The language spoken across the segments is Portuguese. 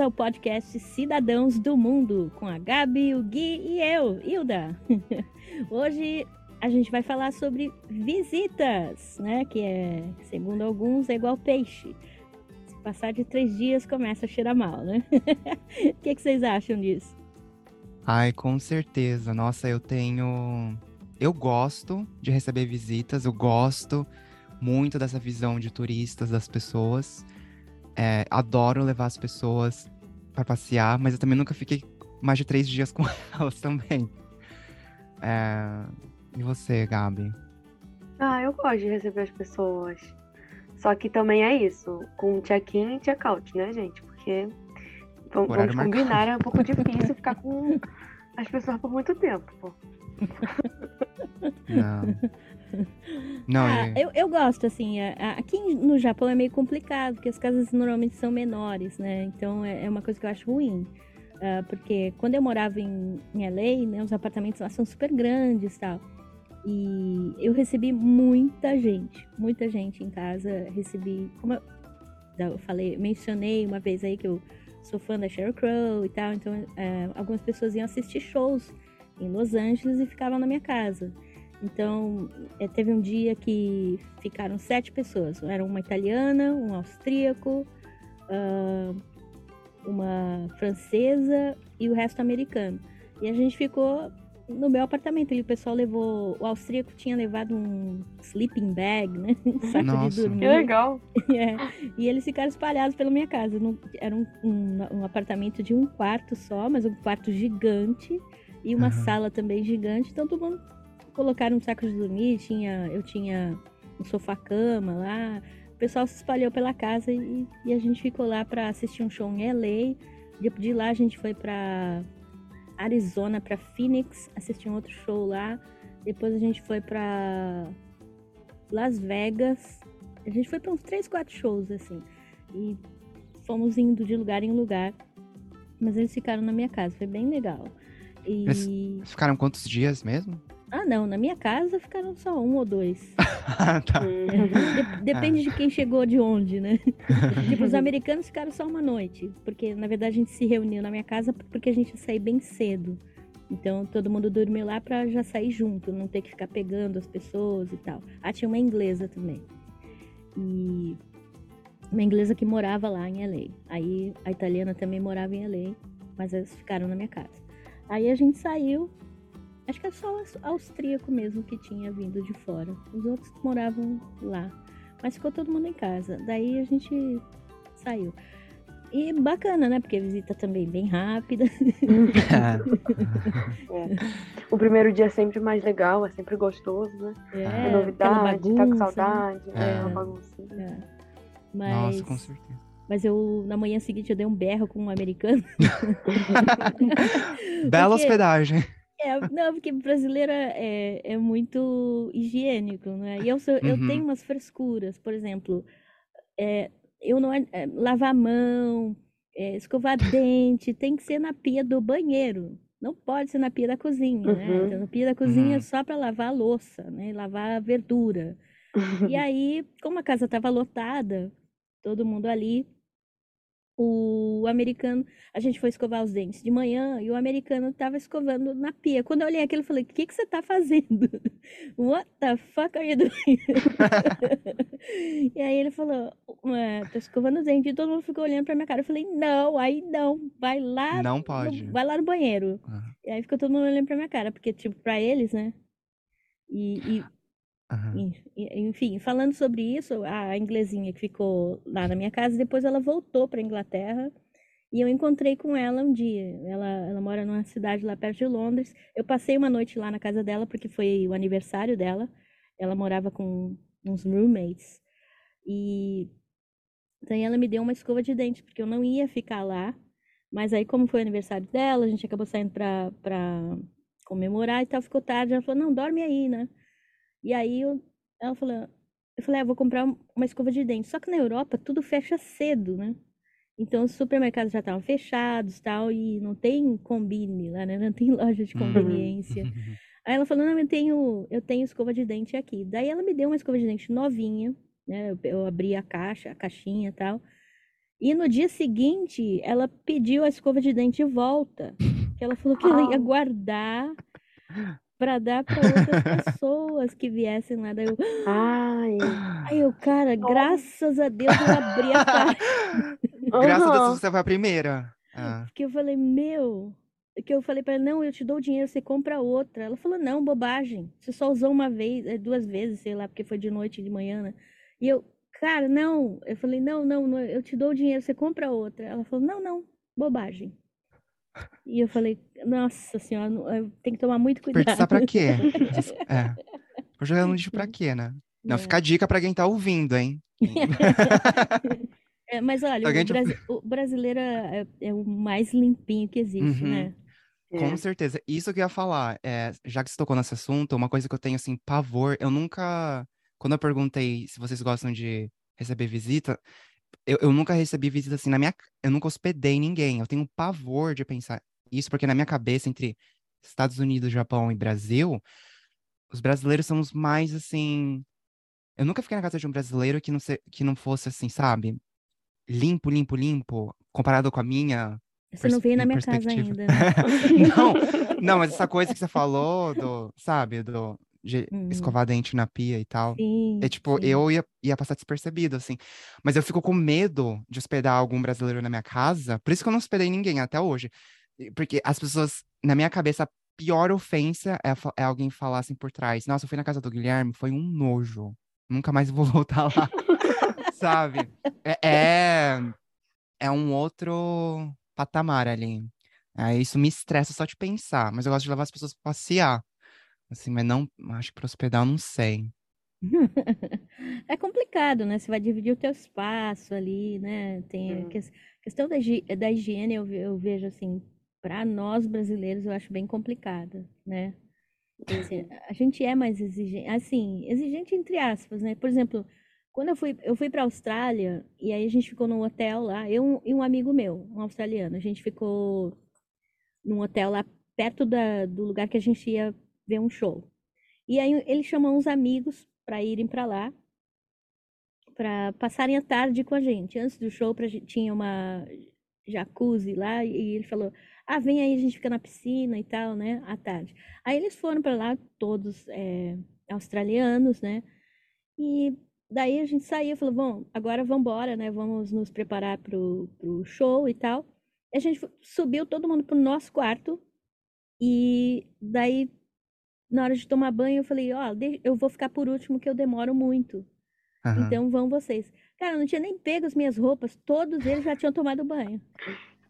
ao podcast Cidadãos do Mundo, com a Gabi, o Gui e eu, Hilda. Hoje a gente vai falar sobre visitas, né? Que é, segundo alguns, é igual peixe. Se passar de três dias, começa a cheirar mal, né? O que, que vocês acham disso? Ai, com certeza. Nossa, eu tenho. Eu gosto de receber visitas, eu gosto muito dessa visão de turistas das pessoas. É, adoro levar as pessoas para passear, mas eu também nunca fiquei mais de três dias com elas também. É... E você, Gabi? Ah, eu gosto de receber as pessoas. Só que também é isso, com check-in e check-out, né, gente? Porque vamos, vamos combinar, é um pouco difícil ficar com as pessoas por muito tempo, pô. Não. Não, ah, é... eu, eu gosto, assim, aqui no Japão é meio complicado, porque as casas normalmente são menores, né? Então é, é uma coisa que eu acho ruim. Uh, porque quando eu morava em, em LA, né, os apartamentos lá são super grandes e tal. E eu recebi muita gente, muita gente em casa. Recebi, como eu, eu falei, mencionei uma vez aí que eu sou fã da Sheryl Crow e tal. Então, uh, algumas pessoas iam assistir shows em Los Angeles e ficavam na minha casa. Então, é, teve um dia que ficaram sete pessoas. Era uma italiana, um austríaco, uh, uma francesa e o resto americano. E a gente ficou no meu apartamento. E o pessoal levou. O austríaco tinha levado um sleeping bag, né? Um saco Nossa. de dormir. Que legal! É, e eles ficaram espalhados pela minha casa. era um, um, um, apartamento de um quarto só, mas um quarto gigante. E uma uhum. sala também gigante. Então todo mundo colocaram um saco de dormir. Tinha, eu tinha um sofá-cama lá. O pessoal se espalhou pela casa e, e a gente ficou lá para assistir um show em LA. De lá a gente foi para Arizona, para Phoenix, assistir um outro show lá. Depois a gente foi para Las Vegas. A gente foi para uns 3, 4 shows assim. E fomos indo de lugar em lugar. Mas eles ficaram na minha casa, foi bem legal. E... Eles ficaram quantos dias mesmo? Ah, não, na minha casa ficaram só um ou dois. ah, tá. É, depende ah. de quem chegou de onde, né? tipo, os americanos ficaram só uma noite, porque na verdade a gente se reuniu na minha casa porque a gente ia sair bem cedo. Então todo mundo dormiu lá para já sair junto, não ter que ficar pegando as pessoas e tal. Ah, tinha uma inglesa também. E uma inglesa que morava lá em LA. Aí a italiana também morava em LA, mas elas ficaram na minha casa. Aí a gente saiu, Acho que é só o austríaco mesmo que tinha vindo de fora. Os outros moravam lá. Mas ficou todo mundo em casa. Daí a gente saiu. E bacana, né? Porque a visita também bem rápida. é. O primeiro dia é sempre mais legal, é sempre gostoso, né? É, é novidade, bagunça, tá com saudade, né? é uma bagunça. É. Mas... Nossa, com certeza. Mas eu, na manhã seguinte, eu dei um berro com um americano. Bela Porque... hospedagem. É, não, porque brasileiro é, é muito higiênico, né? E eu, sou, uhum. eu tenho umas frescuras, por exemplo, é, eu não é, lavar a mão, é, escovar dente, tem que ser na pia do banheiro. Não pode ser na pia da cozinha, né? uhum. né? Então, na pia da cozinha é uhum. só para lavar a louça, né? Lavar a verdura. E aí, como a casa estava lotada, todo mundo ali o americano, a gente foi escovar os dentes de manhã e o americano estava escovando na pia. Quando eu olhei aquilo, eu falei: O que, que você está fazendo? What the fuck are you doing? e aí ele falou: Tô escovando os dentes. E todo mundo ficou olhando para minha cara. Eu falei: Não, aí não, vai lá. Não pode. No, vai lá no banheiro. Uhum. E aí ficou todo mundo olhando para minha cara, porque, tipo, para eles, né? E, e Enfim, falando sobre isso, a inglesinha que ficou lá na minha casa, depois ela voltou para Inglaterra e eu encontrei com ela um dia. Ela, ela mora numa cidade lá perto de Londres. Eu passei uma noite lá na casa dela porque foi o aniversário dela. Ela morava com uns roommates. E daí ela me deu uma escova de dente, porque eu não ia ficar lá. Mas aí, como foi o aniversário dela, a gente acabou saindo pra comemorar e tal, ficou tarde. Ela falou: não, dorme aí, né? E aí eu, ela falou, eu falei, ah, vou comprar uma escova de dente. Só que na Europa tudo fecha cedo, né? Então os supermercados já estavam fechados tal, e não tem combine lá, né? Não tem loja de conveniência. aí ela falou, não, eu tenho, eu tenho escova de dente aqui. Daí ela me deu uma escova de dente novinha, né? Eu, eu abri a caixa, a caixinha e tal. E no dia seguinte, ela pediu a escova de dente de volta. Que ela falou que ela ia guardar para dar para outras pessoas que viessem lá. Daí eu, Ai. aí eu, cara, graças a Deus eu abri a caixa. Graças a Deus você foi a primeira. Ah. Que eu falei, meu, que eu falei para ela, não, eu te dou o dinheiro, você compra outra. Ela falou, não, bobagem. Você só usou uma vez, é, duas vezes, sei lá, porque foi de noite e de manhã, né? E eu, cara, não. Eu falei, não, não, não, eu te dou o dinheiro, você compra outra. Ela falou, não, não, bobagem. E eu falei, nossa senhora, tem que tomar muito cuidado. Desperdiçar pra quê? é. Vou jogar no lixo pra quê, né? Não, é. fica a dica pra quem tá ouvindo, hein? é, mas olha, o, Brasi o, brasileiro é, é, o mais limpinho que existe, uhum. né? Com é. certeza. Isso que eu ia falar, é, já que você tocou nesse assunto, uma coisa que eu tenho, assim, pavor, eu nunca... Quando eu perguntei se vocês gostam de receber visita, eu, eu nunca recebi visita assim na minha. Eu nunca hospedei ninguém. Eu tenho pavor de pensar isso, porque na minha cabeça, entre Estados Unidos, Japão e Brasil, os brasileiros são os mais assim. Eu nunca fiquei na casa de um brasileiro que não, se... que não fosse assim, sabe? Limpo, limpo, limpo, comparado com a minha. Você não veio na minha casa ainda. Né? não, não, mas essa coisa que você falou, do, sabe, do, de uhum. escovar dente na pia e tal. Sim, é tipo, sim. eu ia, ia passar despercebido, assim. Mas eu fico com medo de hospedar algum brasileiro na minha casa. Por isso que eu não hospedei ninguém até hoje. Porque as pessoas, na minha cabeça, a pior ofensa é, é alguém falar assim por trás. Nossa, eu fui na casa do Guilherme, foi um nojo. Nunca mais vou voltar lá. Sabe? É, é, é um outro patamar ali. É, isso me estressa só de pensar, mas eu gosto de levar as pessoas pra passear. Assim, mas não, acho que para hospedar eu não sei. é complicado, né? Você vai dividir o teu espaço ali, né? Tem a questão da, da higiene, eu, eu vejo assim, para nós brasileiros eu acho bem complicada, né? Assim, a gente é mais exigente, assim, exigente entre aspas, né? Por exemplo, quando eu fui, eu fui para Austrália e aí a gente ficou num hotel lá, eu e um amigo meu, um australiano, a gente ficou num hotel lá perto da, do lugar que a gente ia ver um show. E aí ele chamou uns amigos para irem para lá, para passarem a tarde com a gente. Antes do show, pra, tinha uma jacuzzi lá e ele falou: Ah, vem aí, a gente fica na piscina e tal, né? À tarde. Aí eles foram para lá, todos é, australianos, né? E daí a gente saiu falou: Bom, agora vamos embora, né? Vamos nos preparar pro, pro show e tal. E a gente subiu todo mundo pro nosso quarto. E daí na hora de tomar banho, eu falei, ó, oh, eu vou ficar por último que eu demoro muito. Uhum. Então vão vocês. Cara, eu não tinha nem pego as minhas roupas, todos eles já tinham tomado banho.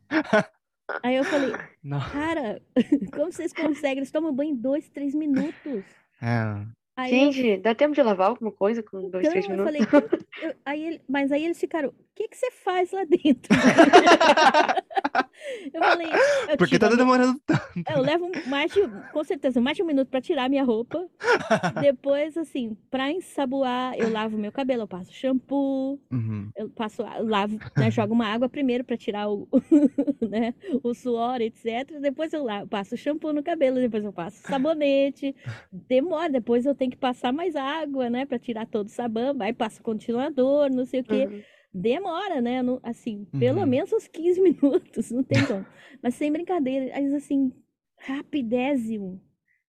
Aí eu falei, não. cara, como vocês conseguem? Eles tomam banho em dois, três minutos. É. Aí Gente, eu... dá tempo de lavar alguma coisa com dois, então, três minutos? Eu falei, eu, aí ele, mas aí eles ficaram, que, que você faz lá dentro? eu falei, eu Por que tá demorando tanto? Eu levo mais de, com certeza, mais de um minuto pra tirar minha roupa. Depois, assim, pra ensaboar, eu lavo meu cabelo, eu passo shampoo, uhum. eu passo, lavo, né, jogo uma água primeiro pra tirar o, né, o suor, etc. Depois eu lavo, passo shampoo no cabelo, depois eu passo sabonete. Demora, depois eu tenho que passar mais água, né, pra tirar todo o sabão, aí passo continuador, não sei o quê. Uhum demora, né? No, assim, uhum. pelo menos uns 15 minutos, não tem como. Mas sem brincadeira, mas assim, rapidésimo.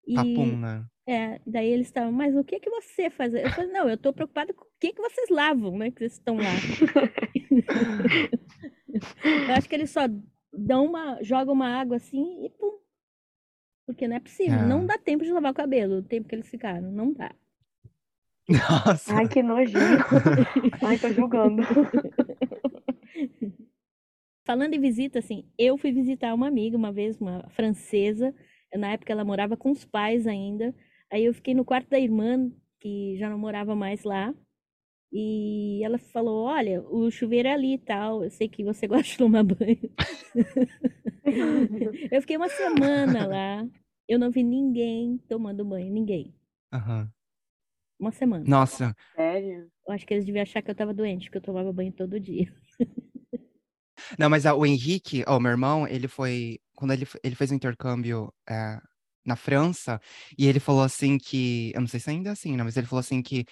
E, Papum, né? É, daí eles estavam, mas o que que você faz? Eu falei, não, eu tô preocupada com o que que vocês lavam, né? Que vocês estão lá. eu acho que eles só dão uma, jogam uma água assim e pum. Porque não é possível, é. não dá tempo de lavar o cabelo, o tempo que eles ficaram, não dá. Nossa. Ai, que nojinho. Ai, tô julgando. Falando em visita, assim, eu fui visitar uma amiga uma vez, uma francesa. Na época ela morava com os pais ainda. Aí eu fiquei no quarto da irmã, que já não morava mais lá. E ela falou: Olha, o chuveiro é ali e tal. Eu sei que você gosta de tomar banho. eu fiquei uma semana lá. Eu não vi ninguém tomando banho, ninguém. Uhum. Uma semana. Nossa. Sério? Eu acho que eles deviam achar que eu tava doente, porque eu tomava banho todo dia. Não, mas o Henrique, o meu irmão, ele foi. Quando ele, ele fez o um intercâmbio é, na França, e ele falou assim que. Eu não sei se ainda é assim, né? Mas ele falou assim que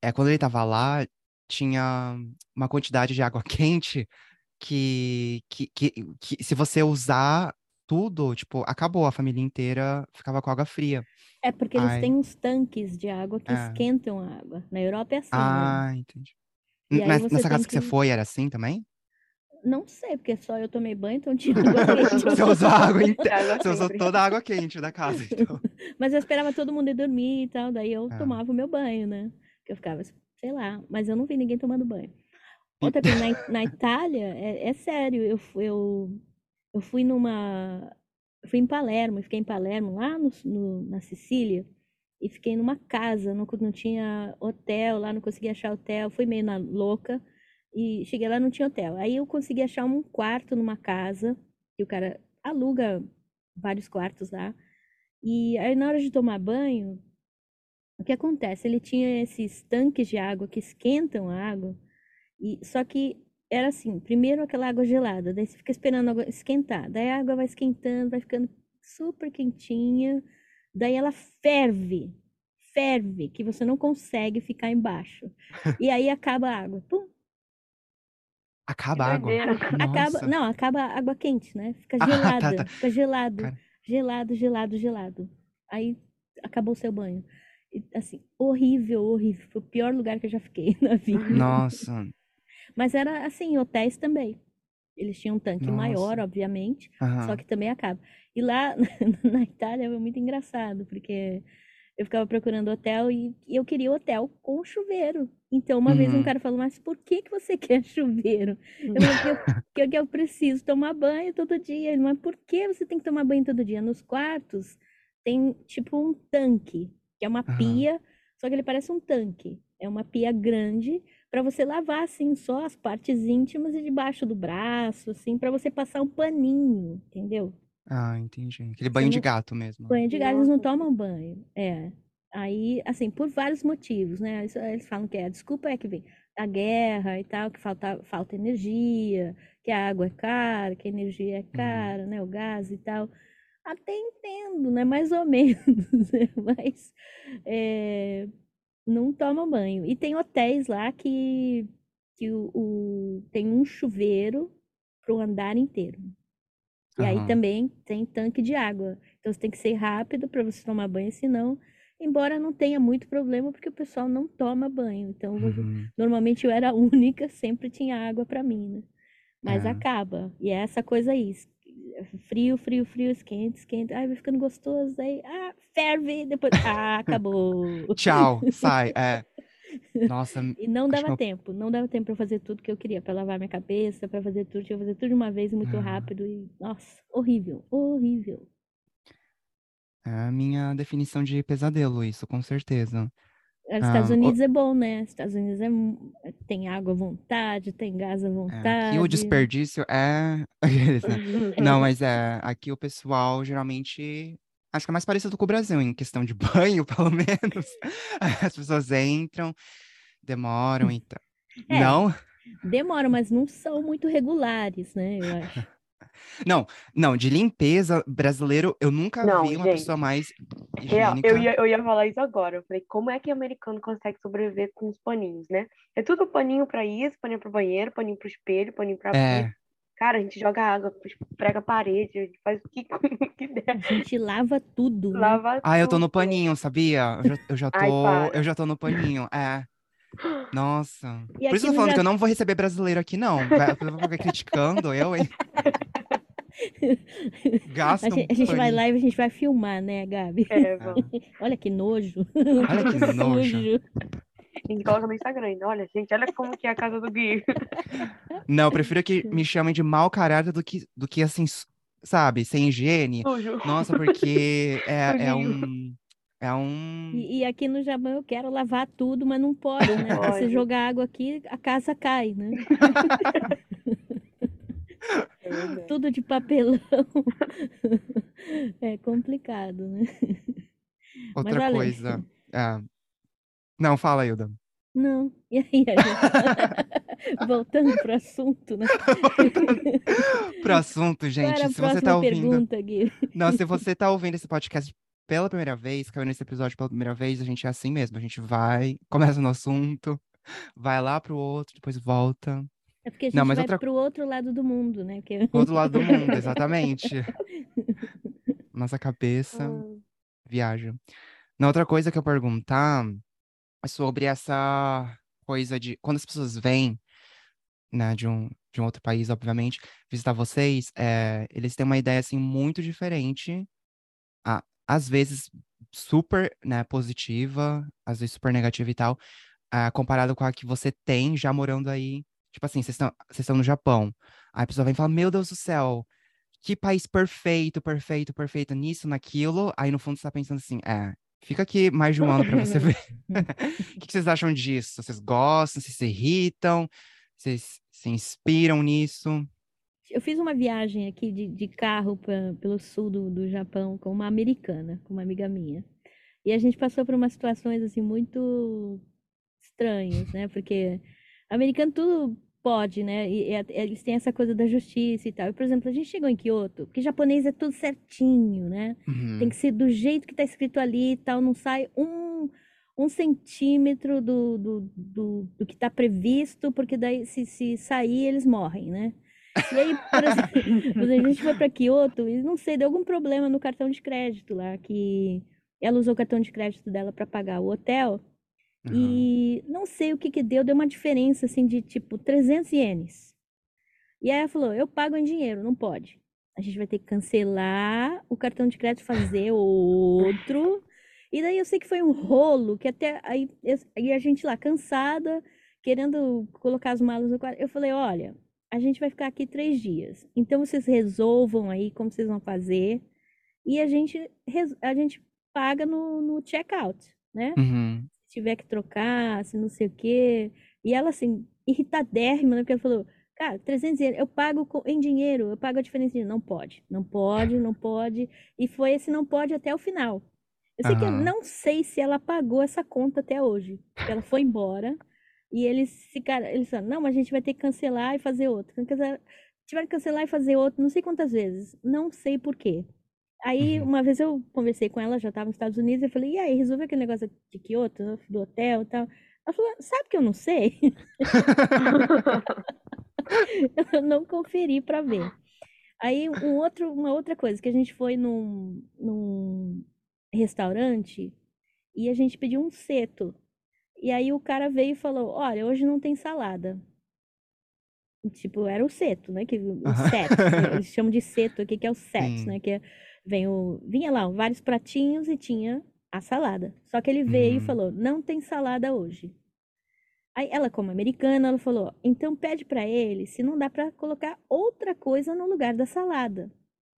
é, quando ele tava lá, tinha uma quantidade de água quente que, que, que, que se você usar tudo, tipo, acabou, a família inteira ficava com água fria. É porque eles Ai. têm uns tanques de água que é. esquentam a água. Na Europa é assim. Né? Ah, né? entendi. Mas nessa casa que... que você foi era assim também? Não sei, porque só eu tomei banho, então tinha água quente. Você usou água Você usou toda a água quente da casa, então. Mas eu esperava todo mundo ir dormir e tal, daí eu ah. tomava o meu banho, né? Porque eu ficava, sei lá, mas eu não vi ninguém tomando banho. Outra coisa, na, na Itália, é, é, sério, eu, eu, eu fui numa. Fui em Palermo, fiquei em Palermo, lá no, no, na Sicília, e fiquei numa casa, não, não tinha hotel lá, não conseguia achar hotel, fui meio na louca. E cheguei lá, não tinha hotel. Aí eu consegui achar um quarto numa casa, que o cara aluga vários quartos lá. E aí na hora de tomar banho, o que acontece? Ele tinha esses tanques de água que esquentam a água, e só que era assim, primeiro aquela água gelada, daí você fica esperando a água esquentar, daí a água vai esquentando, vai ficando super quentinha, daí ela ferve, ferve, que você não consegue ficar embaixo. E aí acaba a água. Pum, Acaba a água. Acaba, não, acaba a água quente, né? Fica gelada, ah, tá, tá. fica gelado, Cara. gelado, gelado, gelado. Aí acabou o seu banho. E, assim, horrível, horrível. Foi o pior lugar que eu já fiquei na vida. Nossa. Mas era assim, hotéis também. Eles tinham um tanque Nossa. maior, obviamente, só que também acaba. E lá na Itália foi muito engraçado, porque eu ficava procurando hotel e, eu queria hotel com chuveiro. Então, uma uhum. vez um uhum. cara falou, mas por que, que você quer chuveiro? Eu falei, porque eu, eu, eu preciso tomar banho todo dia. Ele, mas por que você tem que tomar banho todo dia? Nos quartos tem tipo um tanque, que é uma uhum. pia, só que ele parece um tanque. É uma pia grande para você lavar assim só as partes íntimas e debaixo do braço, assim, para você passar um paninho, entendeu? Ah, entendi. Aquele banho de gato mesmo. Banho de gato, eles não tomam banho. É. Aí, assim, por vários motivos, né? Eles, eles falam que é, a desculpa é que vem a guerra e tal, que falta, falta energia, que a água é cara, que a energia é uhum. cara, uhum. né? O gás e tal. Até entendo, né? Mais ou menos, né? mas é, não tomam banho. E tem hotéis lá que, que o, o tem um chuveiro para o andar inteiro. E aí também tem tanque de água. Então você tem que ser rápido para você tomar banho, senão, embora não tenha muito problema, porque o pessoal não toma banho. Então, uhum. normalmente eu era a única, sempre tinha água para mim, né? Mas é. acaba. E é essa coisa aí. Frio, frio, frio, esquente, esquente. Ai, vai ficando gostoso. Aí, ah, ferve. Depois, ah, acabou. Tchau, sai. É. Nossa. E não dava tempo, não dava tempo para fazer tudo que eu queria, para lavar minha cabeça, para fazer tudo, tinha que fazer tudo de uma vez muito ah. rápido e nossa, horrível, horrível. É a minha definição de pesadelo isso, com certeza. Os ah, Estados Unidos o... é bom, né? Estados Unidos é... tem água à vontade, tem gás à vontade. É, aqui o desperdício é. Não, mas é. Aqui o pessoal geralmente acho que é mais parecido com o Brasil, em questão de banho, pelo menos. As pessoas entram, demoram e tal. É, não? Demoram, mas não são muito regulares, né? Eu acho. Não, não, de limpeza brasileiro, eu nunca não, vi uma gente, pessoa mais higiênica. Eu, eu, ia, eu ia falar isso agora. Eu falei, como é que o americano consegue sobreviver com os paninhos, né? É tudo paninho para isso, paninho pro banheiro, paninho pro espelho, paninho pra é. Cara, a gente joga água, prega a parede, a gente faz o que, que der. A gente lava tudo. Né? Lava ah, tudo. eu tô no paninho, sabia? Eu já, eu já tô, Ai, eu já tô no paninho. É. Nossa. E Por isso eu tô falando já... que eu não vou receber brasileiro aqui, não. Vai, ficar criticando eu, hein? Gasta a, gente, a gente vai lá e a gente vai filmar, né, Gabi? É, vamos. Olha que nojo. Olha que nojo. A gente coloca no Instagram ainda. Olha, gente, olha como que é a casa do Gui. Não, eu prefiro que me chamem de mau caráter do que, do que assim, sabe, sem higiene. Sujo. Nossa, porque é, é um. É um. E, e, aqui no Japão eu quero lavar tudo, mas não pode, né? Pode. Se você jogar água aqui, a casa cai, né? É tudo de papelão. é complicado, né? Outra mas, coisa. É, não, fala, Hilda. Não. E aí, voltando pro assunto, né? pro assunto, gente. se você tá ouvindo. Pergunta, Gui. Não, se você tá ouvindo esse podcast pela primeira vez, caiu nesse episódio pela primeira vez, a gente é assim mesmo. A gente vai, começa no assunto, vai lá pro outro, depois volta. É porque a gente Não, mas vai outra... pro outro lado do mundo, né? Porque... Outro lado do mundo, exatamente. Nossa cabeça ah. viaja. Na outra coisa que eu perguntar é sobre essa coisa de quando as pessoas vêm, né, de um, de um outro país, obviamente, visitar vocês, é, eles têm uma ideia assim muito diferente, a, às vezes super, né, positiva, às vezes super negativa e tal, uh, comparado com a que você tem já morando aí. Tipo assim, vocês estão no Japão. Aí a pessoa vem e fala: Meu Deus do céu, que país perfeito, perfeito, perfeito nisso, naquilo. Aí no fundo você tá pensando assim: É, fica aqui mais de um ano para você ver. O que, vocês acham disso? Vocês gostam? Vocês se irritam? Vocês se inspiram nisso? Eu fiz uma viagem aqui de, de carro pra, pelo sul do, do Japão com uma americana, com uma amiga minha. E a gente passou por umas situações assim muito estranhas, né? Porque americano tudo pode, né? E, e, eles têm essa coisa da justiça e tal. E, por exemplo, a gente chegou em Kyoto, porque japonês é tudo certinho, né? Uhum. Tem que ser do jeito que tá escrito ali e tal, não sai um, um centímetro do, do, do, do que tá previsto, porque daí se, se sair eles morrem, né? E aí, por exemplo, a gente foi para Kyoto e não sei, deu algum problema no cartão de crédito lá, que ela usou o cartão de crédito dela para pagar o hotel. Uhum. E não sei o que que deu, deu uma diferença assim de tipo 300 ienes. E aí ela falou: "Eu pago em dinheiro, não pode. A gente vai ter que cancelar o cartão de crédito, fazer outro". E daí eu sei que foi um rolo, que até aí, aí a gente lá cansada, querendo colocar as malas no quarto. Eu falei: "Olha, a gente vai ficar aqui três dias. Então vocês resolvam aí como vocês vão fazer e a gente a gente paga no, no check-out, né? Uhum tiver que trocar, se não sei o quê. E ela, assim, irritadérrima, né? Porque ela falou, cara, 300 euros, eu pago em dinheiro, eu pago a diferença de Não pode, não pode, não pode. E foi esse não pode até o final. Eu sei uhum. que eu não sei se ela pagou essa conta até hoje. Ela foi embora e eles ficaram, eles falaram, não, mas a gente vai ter que cancelar e fazer outro. Tiveram que cancelar e fazer outro, não sei quantas vezes, não sei por quê. Aí, uhum. uma vez eu conversei com ela, já estava nos Estados Unidos, eu falei, e aí, resolveu aquele negócio de Kyoto, do hotel e tal? Ela falou, sabe que eu não sei? eu não conferi para ver. Aí, um outro, uma outra coisa, que a gente foi num, num restaurante e a gente pediu um seto. E aí o cara veio e falou, olha, hoje não tem salada. Tipo, era o seto, né? Que, o set, eles chamam de seto aqui, que é o set, né? Que é Vem o, vinha lá vários pratinhos e tinha a salada. Só que ele veio uhum. e falou: não tem salada hoje. Aí ela, como americana, ela falou: então pede para ele se não dá para colocar outra coisa no lugar da salada.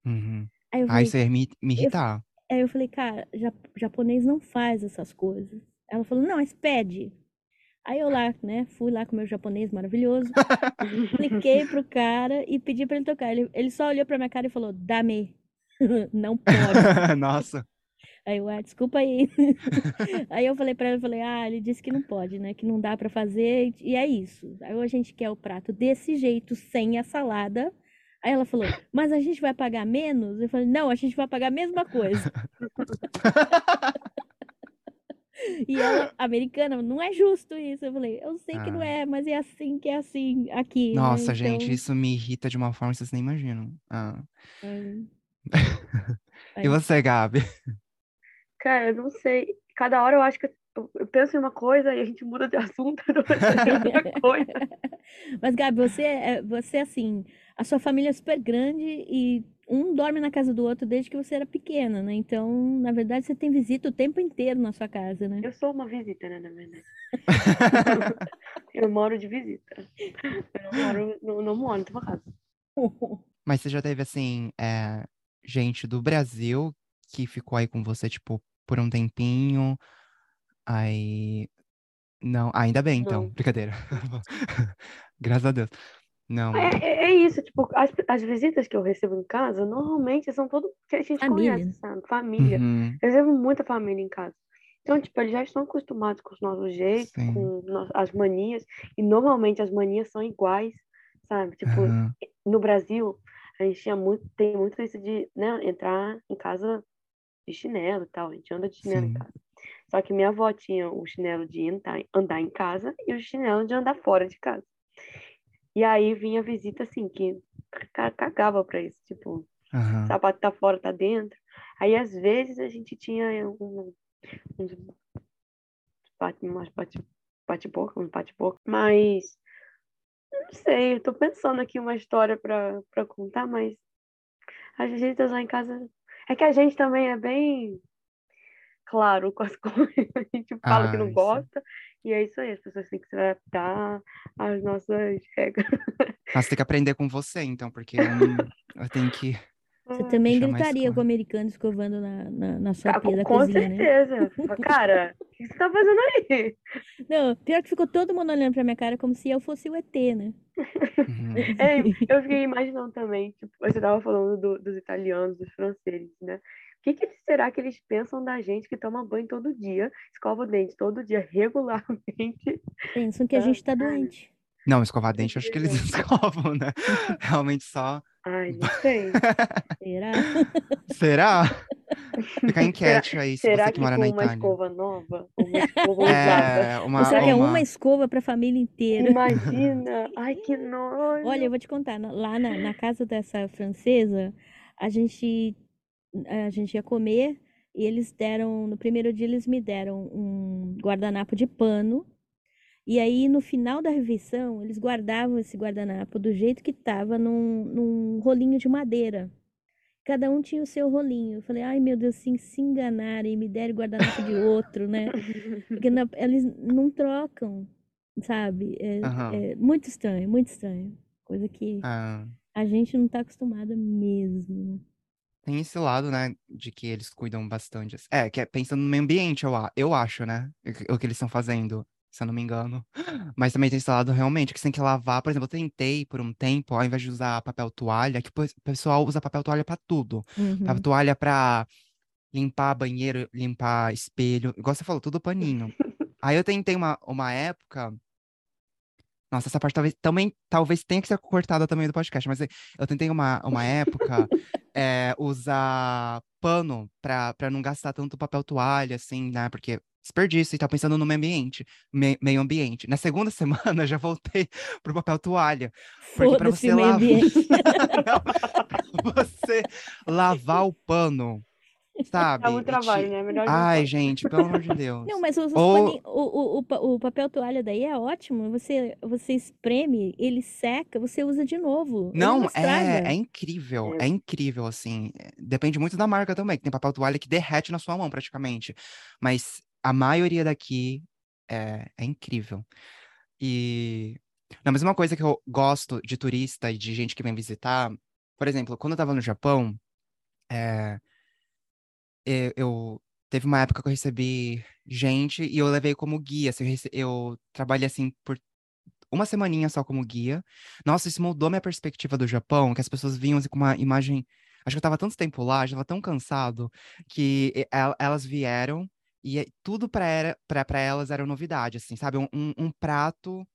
Uhum. Aí, eu falei, Aí você me, me irritar. Eu, aí eu falei, cara, japonês não faz essas coisas. Ela falou: não, mas pede. Aí eu lá, né, fui lá com meu japonês maravilhoso, expliquei pro cara e pedi para ele tocar. Ele, ele só olhou pra minha cara e falou: dame. não pode. Nossa. Aí eu, ah, desculpa aí. aí eu falei para ela, eu falei, ah, ele disse que não pode, né? Que não dá para fazer e é isso. Aí a gente quer o prato desse jeito, sem a salada. Aí ela falou, mas a gente vai pagar menos? Eu falei, não, a gente vai pagar a mesma coisa. e ela, americana, não é justo isso. Eu falei, eu sei ah. que não ah. é, mas é assim que é assim aqui. Né? Nossa, né? gente, então... isso me irrita de uma forma que vocês nem imaginam. Ah. É. e você, Gabi? Cara, eu não sei. Cada hora eu acho que eu penso em uma coisa e a gente muda de assunto, não outra coisa. Mas, Gabi, você, é, você, assim, a sua família é super grande e um dorme na casa do outro desde que você era pequena, né? Então, na verdade, você tem visita o tempo inteiro na sua casa, né? Eu sou uma visita, né, na verdade. eu moro de visita. Eu não moro, não, não moro na tua casa. Mas você já teve, assim, é, gente do Brasil que ficou aí com você, tipo, por um tempinho. Aí. Não, ainda bem, então. Não. Brincadeira. Graças a Deus. Não. É, é, é, isso, tipo, as, as visitas que eu recebo em casa, normalmente são todos que a gente família. conhece, sabe? Família. Uhum. Eu recebo muita família em casa. Então, tipo, eles já estão acostumados com os nossos jeitos, Sim. com as manias, e normalmente as manias são iguais, sabe? Tipo, uhum. no Brasil, a gente tinha muito, tem muito isso de né, entrar em casa de chinelo e tal. A gente anda de chinelo Sim. em casa. Só que minha avó tinha o chinelo de andar, andar em casa e o chinelo de andar fora de casa. E aí vinha visita assim, que cagava pra isso, tipo, uhum. sapato tá fora, tá dentro. Aí às vezes a gente tinha um, uns umas bate-boca, um bate-boca, mas não sei, eu tô pensando aqui uma história pra, pra contar, mas as visitas lá em casa. É que a gente também é bem claro com as coisas. A gente fala ah, que não gosta, e é isso aí, as pessoas têm que se adaptar às nossas regras. Mas tem que aprender com você, então, porque eu, não, eu tenho que. Você também gritaria com o americano escovando na, na, na sua ah, pia da com cozinha, né? certeza. né? Cara, o que você tá fazendo aí? Não, pior que ficou todo mundo olhando pra minha cara como se eu fosse o ET, né? Uhum. é, eu fiquei imaginando também, tipo, você tava falando do, dos italianos, dos franceses, né? O que, que, será que eles pensam da gente que toma banho todo dia, escova o dente todo dia, regularmente? Pensam que a gente tá doente. Não, escovar dente, acho que eles escovam, né? Realmente só. Ai, não sei. Será? Será? Fica a enquete aí, se Será você que, mora na Itália. uma escova nova? Uma escova é, usada? Uma, será que é uma escova para a família inteira? Imagina! Ai, que nojo! Olha, eu vou te contar, lá na, na casa dessa francesa, a gente, a gente ia comer e eles deram, no primeiro dia eles me deram um guardanapo de pano e aí, no final da refeição, eles guardavam esse guardanapo do jeito que estava num, num rolinho de madeira. Cada um tinha o seu rolinho. Eu falei, ai meu Deus, assim, se enganarem e me derem guardanapo de outro, né? Porque não, eles não trocam, sabe? É, uhum. é, muito estranho, muito estranho. Coisa que ah. a gente não está acostumada mesmo. Tem esse lado, né, de que eles cuidam bastante. É, que é pensando no meio ambiente, eu, eu acho, né? O que eles estão fazendo se eu não me engano. Mas também tem esse lado realmente que você tem que lavar. Por exemplo, eu tentei por um tempo, ao invés de usar papel toalha, que o pessoal usa papel toalha para tudo. Uhum. Papel toalha para limpar banheiro, limpar espelho, igual você falou, tudo paninho. Aí eu tentei uma, uma época. Nossa, essa parte talvez também talvez tenha que ser cortada também do podcast, mas eu tentei uma, uma época é, usar pano para não gastar tanto papel toalha, assim, né? Porque desperdício e tá pensando no meio ambiente, me, meio ambiente. Na segunda semana já voltei pro papel toalha. Porque para você lavar você lavar o pano, sabe? Dá muito trabalho, te... né? Melhor Ai, gente, pelo amor de Deus. Não, mas os, Ou... o, o, o, papel toalha daí é ótimo. Você, você espreme, ele seca, você usa de novo. Não, não é, é incrível. É. é incrível, assim. Depende muito da marca também, que tem papel toalha que derrete na sua mão praticamente. Mas a maioria daqui é, é incrível. E. Não, mas uma coisa que eu gosto de turista e de gente que vem visitar, por exemplo, quando eu tava no Japão, é, eu, eu teve uma época que eu recebi gente e eu levei como guia. Assim, eu, rece... eu trabalhei assim por uma semaninha só como guia. Nossa, isso mudou minha perspectiva do Japão, que as pessoas vinham assim, com uma imagem. Acho que eu tava tanto tempo lá, já tava tão cansado, que elas vieram e tudo para elas era novidade, assim, sabe? Um, um, um, prato,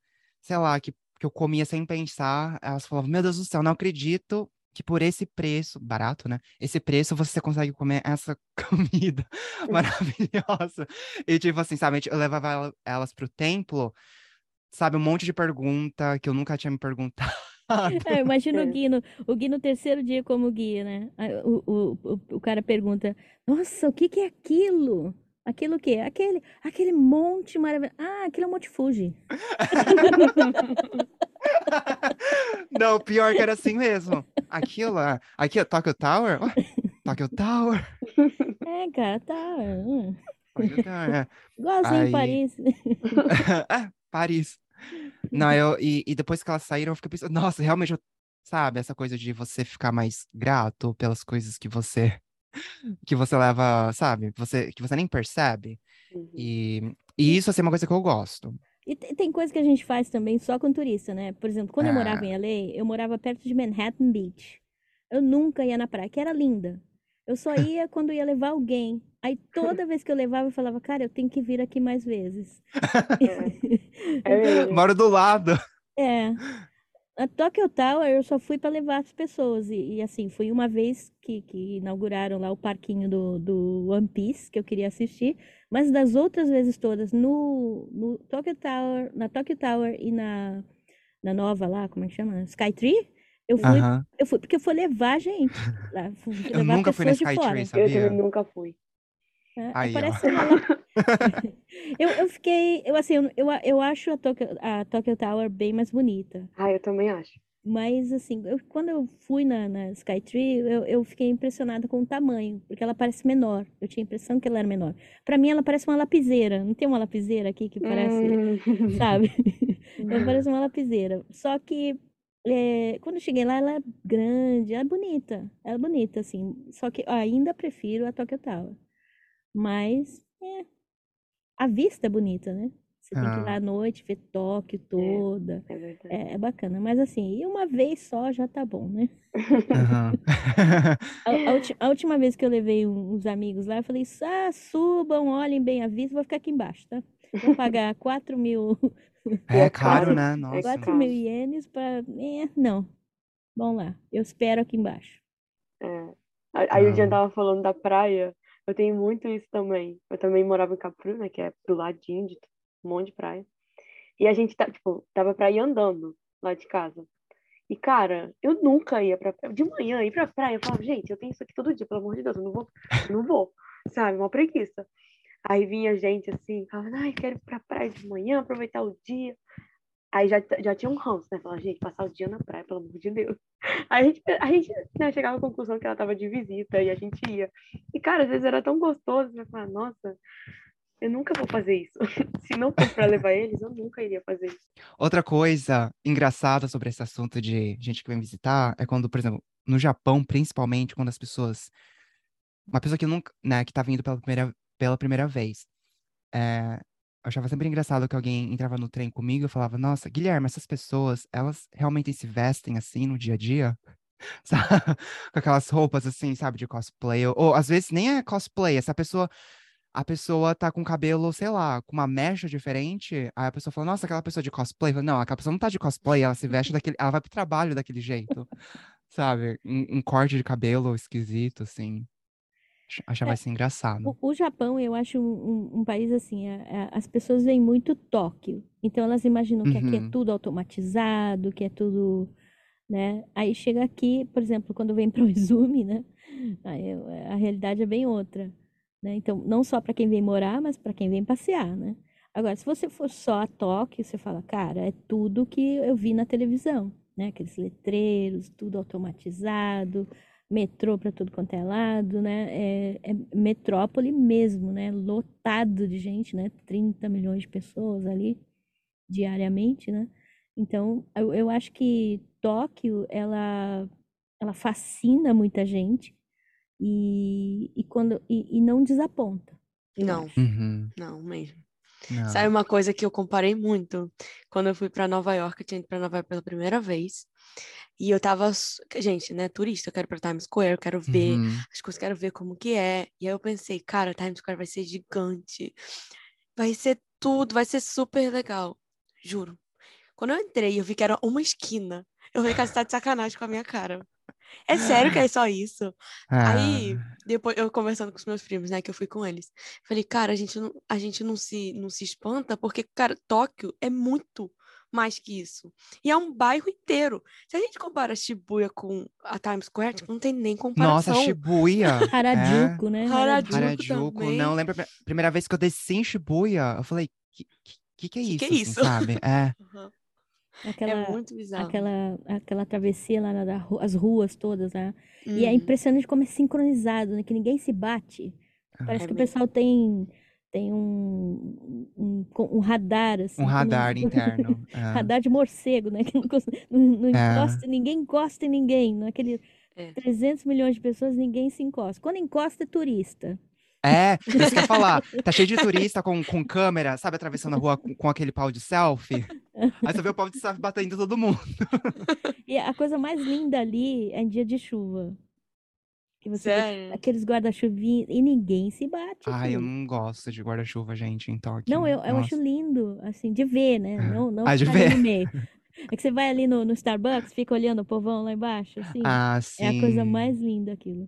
sei lá, que, que eu comia sem pensar. Elas falavam, meu Deus do céu, não acredito que por esse preço, barato, né? Esse preço você consegue comer essa comida maravilhosa. E tipo assim, sabe? Eu levava elas pro templo, sabe? Um monte de pergunta que eu nunca tinha me perguntado. É, imagina o Gui, no, o Gui no terceiro dia como guia, né? O, o, o, o cara pergunta, nossa, o que que é aquilo? Aquilo que? Aquele, aquele monte maravilhoso. Ah, aquele é o Monte Fuji. Não, pior que era assim mesmo. Aquilo lá. Aqui, é Tokyo Tower? Tokyo Tower. É, cara, Tower. Hum. Tokyo Tower, é. Igualzinho Aí... Paris. é, Paris. Não, eu, e, e depois que elas saíram, eu fiquei pensando, nossa, realmente, eu, sabe, essa coisa de você ficar mais grato pelas coisas que você que você leva, sabe? Você, que você nem percebe. Uhum. E, e isso, assim, é uma coisa que eu gosto. E tem coisa que a gente faz também só com turista, né? Por exemplo, quando é. eu morava em LA, eu morava perto de Manhattan Beach. Eu nunca ia na praia, que era linda. Eu só ia quando ia levar alguém. Aí toda vez que eu levava, eu falava, cara, eu tenho que vir aqui mais vezes. É. é Moro do lado. É. A Tokyo Tower eu só fui para levar as pessoas. E, e, assim, fui uma vez que, que inauguraram lá o parquinho do, do One Piece, que eu queria assistir. Mas das outras vezes todas, no, no Tokyo Tower, na Tokyo Tower e na, na nova lá, como é que chama? Skytree. Eu fui, uh -huh. eu fui porque eu fui levar gente lá. Fui levar eu nunca fui na Skytree, sabia? Eu nunca fui. É, Aí, parece uma... eu, eu fiquei, eu assim, eu, eu, eu acho a Tokyo, a Tokyo Tower bem mais bonita. Ah, eu também acho. Mas, assim, eu, quando eu fui na, na Skytree, eu, eu fiquei impressionada com o tamanho, porque ela parece menor. Eu tinha a impressão que ela era menor. Para mim, ela parece uma lapiseira. Não tem uma lapiseira aqui que parece, hum. sabe? ela parece uma lapiseira. Só que, é, quando eu cheguei lá, ela é grande, ela é bonita. Ela é bonita, assim. Só que eu ainda prefiro a Tokyo Tower. Mas, é, a vista é bonita, né? Você tem que ir lá ah. à noite, ver Tóquio é, toda. É, é, é, bacana. Mas assim, e uma vez só já tá bom, né? Uhum. a, a, a, última vez que eu levei uns amigos lá, eu falei, ah, subam, olhem bem a vista, vou ficar aqui embaixo, tá? Vou pagar 4 mil. É caro, né? Nossa. 4 mil ienes pra. É, não. Vamos lá, eu espero aqui embaixo. É. Aí o Jean tava falando da praia. Eu tenho muito isso também. Eu também morava em Capru, né? Que é do ladinho de um monte de praia. E a gente, tá, tipo, tava pra ir andando lá de casa. E, cara, eu nunca ia pra praia. De manhã, ir pra praia, eu falava, gente, eu tenho isso aqui todo dia, pelo amor de Deus, eu não vou, eu não vou, sabe? Uma preguiça. Aí vinha gente assim, falava, ai, quero ir pra praia de manhã, aproveitar o dia. Aí já, já tinha um ranço, né? Falava, gente, passar o dia na praia, pelo amor de Deus. Aí a gente, a gente né, chegava à conclusão que ela tava de visita e a gente ia. E, cara, às vezes era tão gostoso, né? Falar, nossa, eu nunca vou fazer isso. Se não for para levar eles, eu nunca iria fazer isso. Outra coisa engraçada sobre esse assunto de gente que vem visitar é quando, por exemplo, no Japão, principalmente, quando as pessoas. Uma pessoa que nunca, né, que tá vindo pela primeira, pela primeira vez. É, eu achava sempre engraçado que alguém entrava no trem comigo e falava, nossa, Guilherme, essas pessoas, elas realmente se vestem assim no dia a dia? Com aquelas roupas assim, sabe, de cosplay. Ou, ou às vezes nem é cosplay, essa pessoa a pessoa tá com cabelo, sei lá, com uma mecha diferente, aí a pessoa fala, nossa, aquela pessoa de cosplay. Falo, não, aquela pessoa não tá de cosplay, ela se veste daquele. Ela vai pro trabalho daquele jeito. sabe? Um, um, corte de cabelo esquisito, assim. Achava é, isso engraçado. O, o, Japão, eu acho um, um, um país assim, a, a, as pessoas veem muito Tóquio. Então elas imaginam que uhum. aqui é uhum. tudo automatizado, que é tudo. Né? Aí chega aqui, por exemplo, quando vem pro Izumi, né? Aí, a realidade é bem outra. Né? Então, não só para quem vem morar, mas para quem vem passear, né? Agora, se você for só a Tóquio, você fala, cara, é tudo que eu vi na televisão, né? Aqueles letreiros, tudo automatizado, metrô para tudo quanto é lado, né? É, é, metrópole mesmo, né? Lotado de gente, né? 30 milhões de pessoas ali diariamente, né? Então, eu, eu acho que Tóquio, ela, ela fascina muita gente, e, e, quando, e, e não desaponta. Não, uhum. não mesmo. Não. Sabe uma coisa que eu comparei muito? Quando eu fui para Nova York, eu tinha ido para Nova York pela primeira vez. E eu tava, gente, né, turista, eu quero para Times Square, eu quero ver uhum. as coisas, quero ver como que é. E aí eu pensei, cara, Times Square vai ser gigante. Vai ser tudo, vai ser super legal. Juro. Quando eu entrei, eu vi que era uma esquina. Eu falei, cara, você tá de sacanagem com a minha cara. É sério que é só isso? Ah. Aí, depois eu conversando com os meus primos, né, que eu fui com eles, falei, cara, a gente não, a gente não se não se espanta porque, cara, Tóquio é muito mais que isso. E é um bairro inteiro. Se a gente compara Shibuya com a Times Square, tipo, não tem nem comparação. Nossa, Shibuya. Harajuku, é. né? Harajuku, Harajuku também. não. Lembra a primeira vez que eu desci em Shibuya, eu falei, que que, que é isso? Que, que é isso? Assim, sabe? É. Uhum. Aquela, é muito bizarro. Aquela, aquela travessia lá nas as ruas todas, né? Uhum. E é uhum. impressionante como é sincronizado, né? Que ninguém se bate. Parece é que mesmo. o pessoal tem, tem um, um, um radar, assim. Um radar não, interno. É. radar de morcego, né? Que não, não, não é. encosta, ninguém encosta em ninguém. Naquele é. 300 milhões de pessoas, ninguém se encosta. Quando encosta, é turista. É, isso que eu ia falar. Tá cheio de turista com, com câmera, sabe, atravessando a rua com, com aquele pau de selfie. Aí você vê o pau de selfie batendo todo mundo. E a coisa mais linda ali é em dia de chuva. Que você Sério? aqueles guarda-chuvinhos e ninguém se bate. Ai, eu não gosto de guarda-chuva, gente, em Tóquio. Não, eu, eu acho lindo, assim, de ver, né? Não, não ah, de ver. no meio. É que você vai ali no, no Starbucks, fica olhando o povão lá embaixo, assim. Ah, sim. É a coisa mais linda aquilo.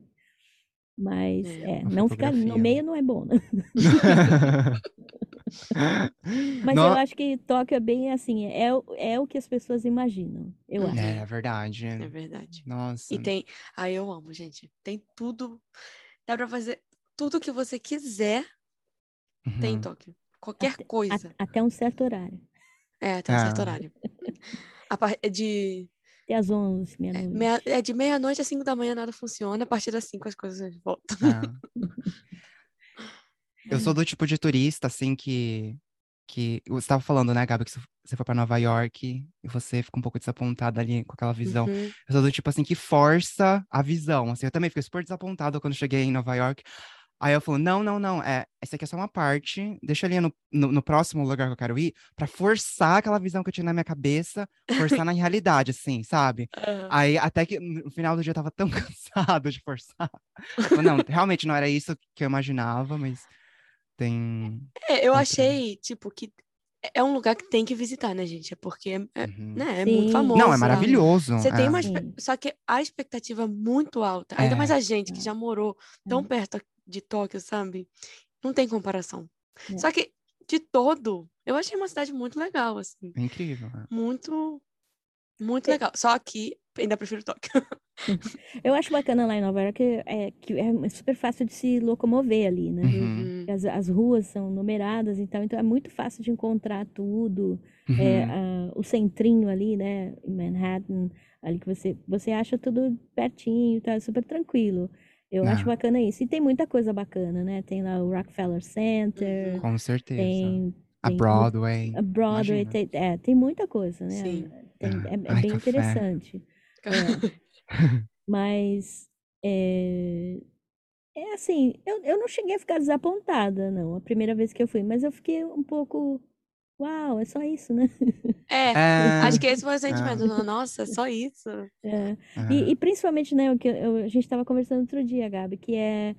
Mas, é, é não ficar no meio não é bom, né? Mas no... eu acho que Tóquio é bem assim, é, é o que as pessoas imaginam, eu uhum. acho. É, é verdade. É verdade. Nossa. E tem, aí eu amo, gente. Tem tudo, dá pra fazer tudo que você quiser, uhum. tem em uhum. Tóquio. Qualquer até, coisa. A, até um certo horário. É, até um certo ah. horário. A par... É de até às 11, é, meia-noite. É, meia, é de meia-noite às 5 da manhã nada funciona, a partir das 5 as coisas voltam. É. Eu sou do tipo de turista, assim, que. que você estava falando, né, Gabi, que você foi para Nova York e você fica um pouco desapontada ali com aquela visão. Uhum. Eu sou do tipo, assim, que força a visão. Assim, eu também fiquei super desapontada quando cheguei em Nova York. Aí eu falo, não, não, não, é, essa aqui é só uma parte, deixa ali no, no, no, próximo lugar que eu quero ir, para forçar aquela visão que eu tinha na minha cabeça, forçar na realidade, assim, sabe? Uhum. Aí até que no final do dia eu tava tão cansado de forçar. não, realmente não era isso que eu imaginava, mas tem. É, eu achei, tipo, que é um lugar que tem que visitar, né, gente? É porque é, uhum. né, é muito famoso. Não, é maravilhoso. Você é. tem uma. Só que a expectativa é muito alta. Ainda mais a gente que já morou tão perto de Tóquio, sabe? Não tem comparação. É. Só que, de todo, eu achei uma cidade muito legal, assim. É incrível. É. Muito, muito é. legal. Só que ainda prefiro Tóquio. Eu acho bacana lá em Nova York é, que é super fácil de se locomover ali, né? Uhum. As, as ruas são numeradas, então, então é muito fácil de encontrar tudo. É, uhum. É, a, o centrinho ali, né? Em Manhattan, ali que você, você acha tudo pertinho, tá super tranquilo. Eu acho ah. bacana isso. E tem muita coisa bacana, né? Tem lá o Rockefeller Center. Uhum. Com certeza. Tem, a Broadway. A Broadway, tem, é, tem muita coisa, né? Sim. Tem, é, é Ai, bem café. interessante. É. Mas é, é assim, eu, eu não cheguei a ficar desapontada, não, a primeira vez que eu fui, mas eu fiquei um pouco Uau, é só isso, né? É, é, acho que esse foi o sentimento. É. Nossa, é só isso. É. E, e, principalmente, né, o que eu, a gente estava conversando outro dia, Gabi, que é.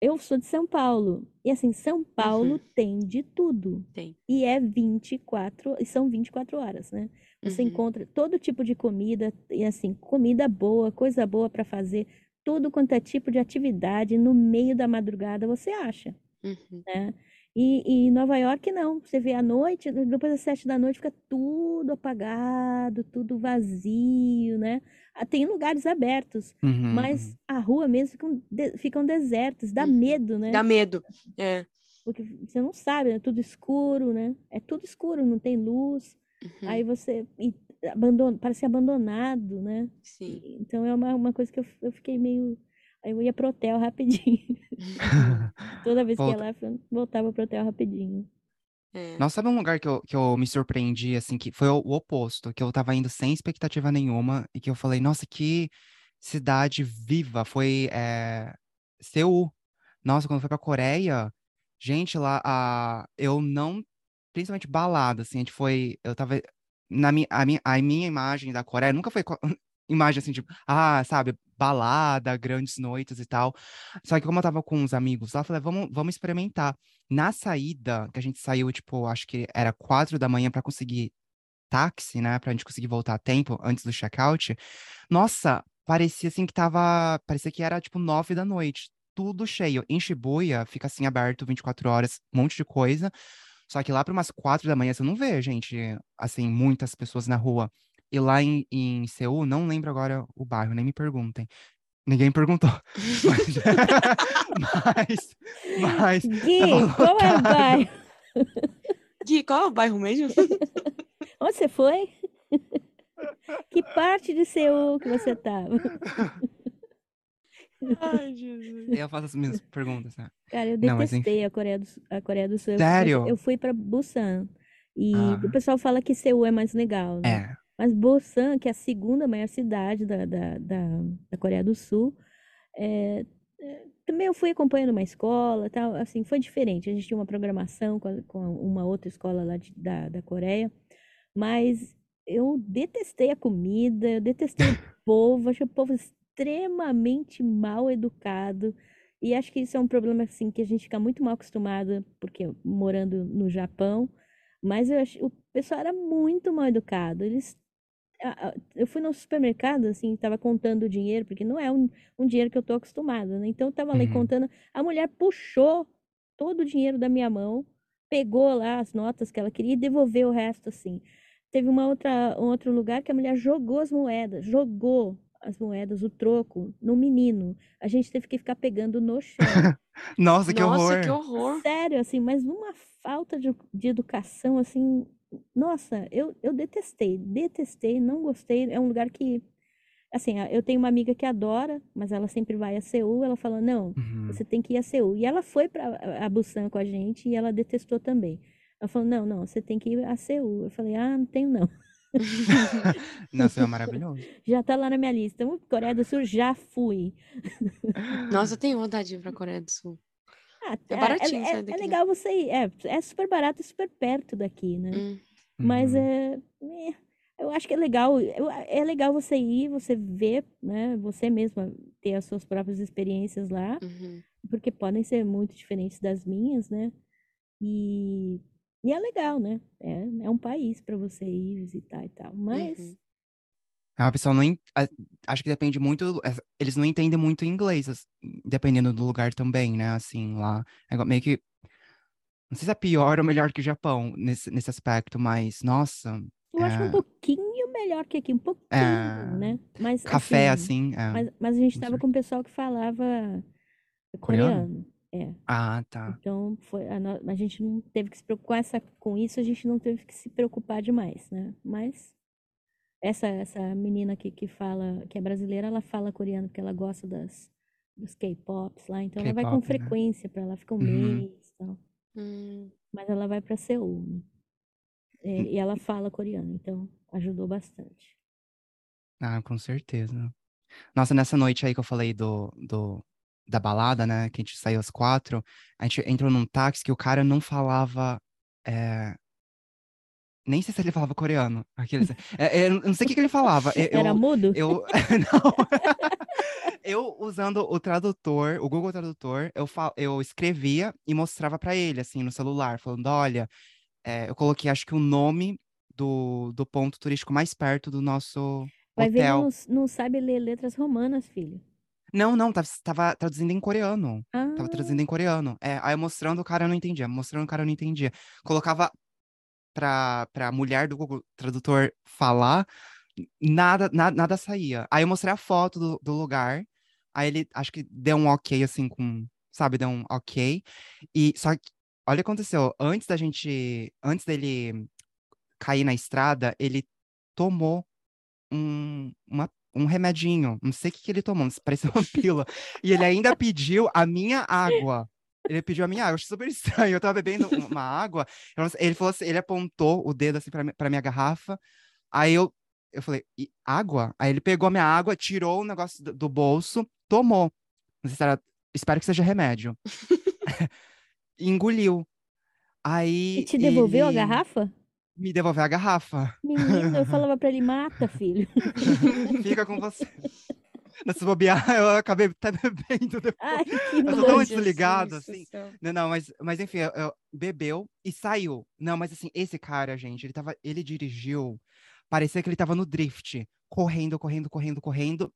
Eu sou de São Paulo. E assim, São Paulo uhum. tem de tudo. Tem. E é 24, e são 24 horas, né? Você uhum. encontra todo tipo de comida, e assim, comida boa, coisa boa para fazer, tudo quanto é tipo de atividade no meio da madrugada você acha. Uhum. Né? E, e Nova York não. Você vê à noite, depois das sete da noite fica tudo apagado, tudo vazio, né? Ah, tem lugares abertos, uhum, mas a rua mesmo ficam, de, ficam desertas, dá uhum. medo, né? Dá medo, é. Porque você não sabe, é tudo escuro, né? É tudo escuro, não tem luz. Uhum. Aí você e, abandona, parece abandonado, né? Sim. Então é uma, uma coisa que eu, eu fiquei meio Aí eu ia pro hotel rapidinho. Toda vez que ia lá, eu voltava pro hotel rapidinho. É. Nossa, sabe um lugar que eu, que eu me surpreendi, assim, que foi o, o, oposto, que eu tava indo sem expectativa nenhuma e que eu falei, nossa, que cidade viva, foi é, Seul. Nossa, quando fui pra Coreia, gente, lá, a, eu não, principalmente balada, assim, a gente foi, eu tava, na minha, a minha, a minha imagem da Coreia nunca foi imagem assim, tipo, ah, sabe, balada, grandes noites e tal. Só que como eu tava com uns amigos lá, eu falei, vamos, vamos experimentar. Na saída, que a gente saiu, tipo, acho que era quatro da manhã para conseguir táxi, né, pra gente conseguir voltar a tempo antes do check-out. Nossa, parecia assim que tava, parecia que era tipo nove da noite, tudo cheio. Em Shibuya fica assim aberto 24 horas, um monte de coisa. Só que lá para umas quatro da manhã você não vê, gente, assim, muitas pessoas na rua. E lá em, em Seul, não lembro agora o bairro, nem me perguntem. Ninguém perguntou. Mas. mas, Gui, qual é o bairro? Gui, qual é o bairro mesmo? Onde você foi? Que parte de Seul que você estava? Ai, Jesus. Eu faço as minhas perguntas, né? Cara, eu detestei Não, a, Coreia do, a Coreia do Sul. Sério? Eu fui para Busan. E ah. o pessoal fala que Seul é mais legal, né? É. Mas Busan, que é a segunda maior cidade da, da, da, da Coreia do Sul, é, é, também eu fui acompanhando uma escola, tal, assim, foi diferente. A gente tinha uma programação com, a, com uma outra escola lá de, da, da Coreia, mas eu detestei a comida, eu detestei o povo, achei o povo extremamente mal educado. E acho que isso é um problema assim que a gente fica muito mal acostumada, porque morando no Japão, mas eu acho, o pessoal era muito mal educado. Eles eu fui no supermercado, assim, tava contando o dinheiro, porque não é um, um dinheiro que eu tô acostumada, né? Então, eu tava uhum. contando, a mulher puxou todo o dinheiro da minha mão pegou lá as notas que ela queria e devolveu o resto assim. Teve uma outra, um outro lugar que a mulher jogou as moedas, jogou as moedas, o troco, no menino. A gente teve que ficar pegando no chão. Nossa, que Nossa, horror. que horror. Sério, assim, mas numa falta de, de educação, assim, nossa, eu, eu detestei, detestei, não gostei. É um lugar que, assim, eu tenho uma amiga que adora, mas ela sempre vai a Seul. Ela fala: não, Uhum. você tem que ir a Seul. E ela foi para a Busan com a gente e ela detestou também. Ela falou: não, não, você tem que ir a Seul. Eu falei: ah, não tenho não. Nossa, é maravilhoso. Já tá lá na minha lista. Uh, Coreia do Sul, já fui. Nossa, eu tenho vontade de ir pra Coreia do Sul. Ah, É baratinho é, sair é, daqui. é legal você ir. É, é super barato e super perto daqui, né? Hum. Mas Uhum. é, é, eu acho que é legal, é legal você ir, você ver, né, você mesma ter as suas próprias experiências lá, Uhum. porque podem ser muito diferentes das minhas, né? E, e é legal, né? É, é um país para você ir visitar e tal. Mas Uhum. A pessoa não. Acho que depende muito. é, Eles não entendem muito inglês, dependendo do lugar também, né? Assim, lá. É meio que. Não sei se é pior ou melhor que o Japão nesse, nesse aspecto, mas, nossa. eu acho um É. pouquinho melhor que aqui, um pouquinho, É. né? Mas Café, assim, assim. é. mas, mas a gente com tava com um pessoal que falava Coreano? coreano. É. Ah, tá. Então, foi, a, no- a gente não teve que se preocupar essa, com isso, a gente não teve que se preocupar demais, né? Mas essa, essa menina que, que fala, que é brasileira, ela fala coreano porque ela gosta das, dos K-pops lá, então ela vai com né? frequência pra lá, fica um Uhum. mês e tal. Hum. Mas ela vai pra Seul, né? É, e ela fala coreano, então ajudou bastante. Ah, com certeza. Nossa, nessa noite aí que eu falei do, do, da balada, né? Que a gente saiu às quatro, a gente entrou num táxi que o cara não falava. é, Nem sei se ele falava coreano. Aqueles... é, é, eu não sei o que, que ele falava. Eu, Era mudo? eu... não. eu usando o tradutor, o Google Tradutor, eu, fal... eu escrevia e mostrava pra ele, assim, no celular, falando: olha, é, eu coloquei, acho que o nome do, do ponto turístico mais perto do nosso Vai ver, ele hotel. não, não sabe ler letras romanas, filho. Não, não, tava, tava traduzindo em coreano. Ah, Tava traduzindo em coreano. É, aí mostrando o cara não entendia, mostrando o cara não entendia. Colocava pra, pra mulher do Google Tradutor falar, nada, nada, nada saía. Aí eu mostrei a foto do, do lugar, aí ele acho que deu um ok, assim, com, sabe, deu um ok. E só que, olha o que aconteceu, antes da gente, antes dele cair na estrada, ele tomou um, uma, um remedinho, não sei o que, que ele tomou, parecia uma pílula. E ele ainda pediu a minha água. Ele pediu a minha água, eu achei super estranho. Eu tava bebendo um- uma água, sei- ele falou assim, ele apontou o dedo assim pra, pra minha garrafa. Aí eu, eu falei, "E água? Aí ele pegou a minha água, tirou o negócio do, do bolso, tomou. Não sei se era, espero que seja remédio. Engoliu. Aí e te devolveu a ele garrafa? Me devolveu a garrafa. Menino, eu falava pra ele, mata, filho. Fica com você. Nessa bobear, eu acabei até bebendo depois. Ai, Eu tô tão desligado, assim. Não, não, mas, mas enfim, eu, eu- bebeu e saiu. Não, mas assim, esse cara, gente, ele tava, ele dirigiu, parecia que ele tava no drift, correndo, correndo, correndo, correndo.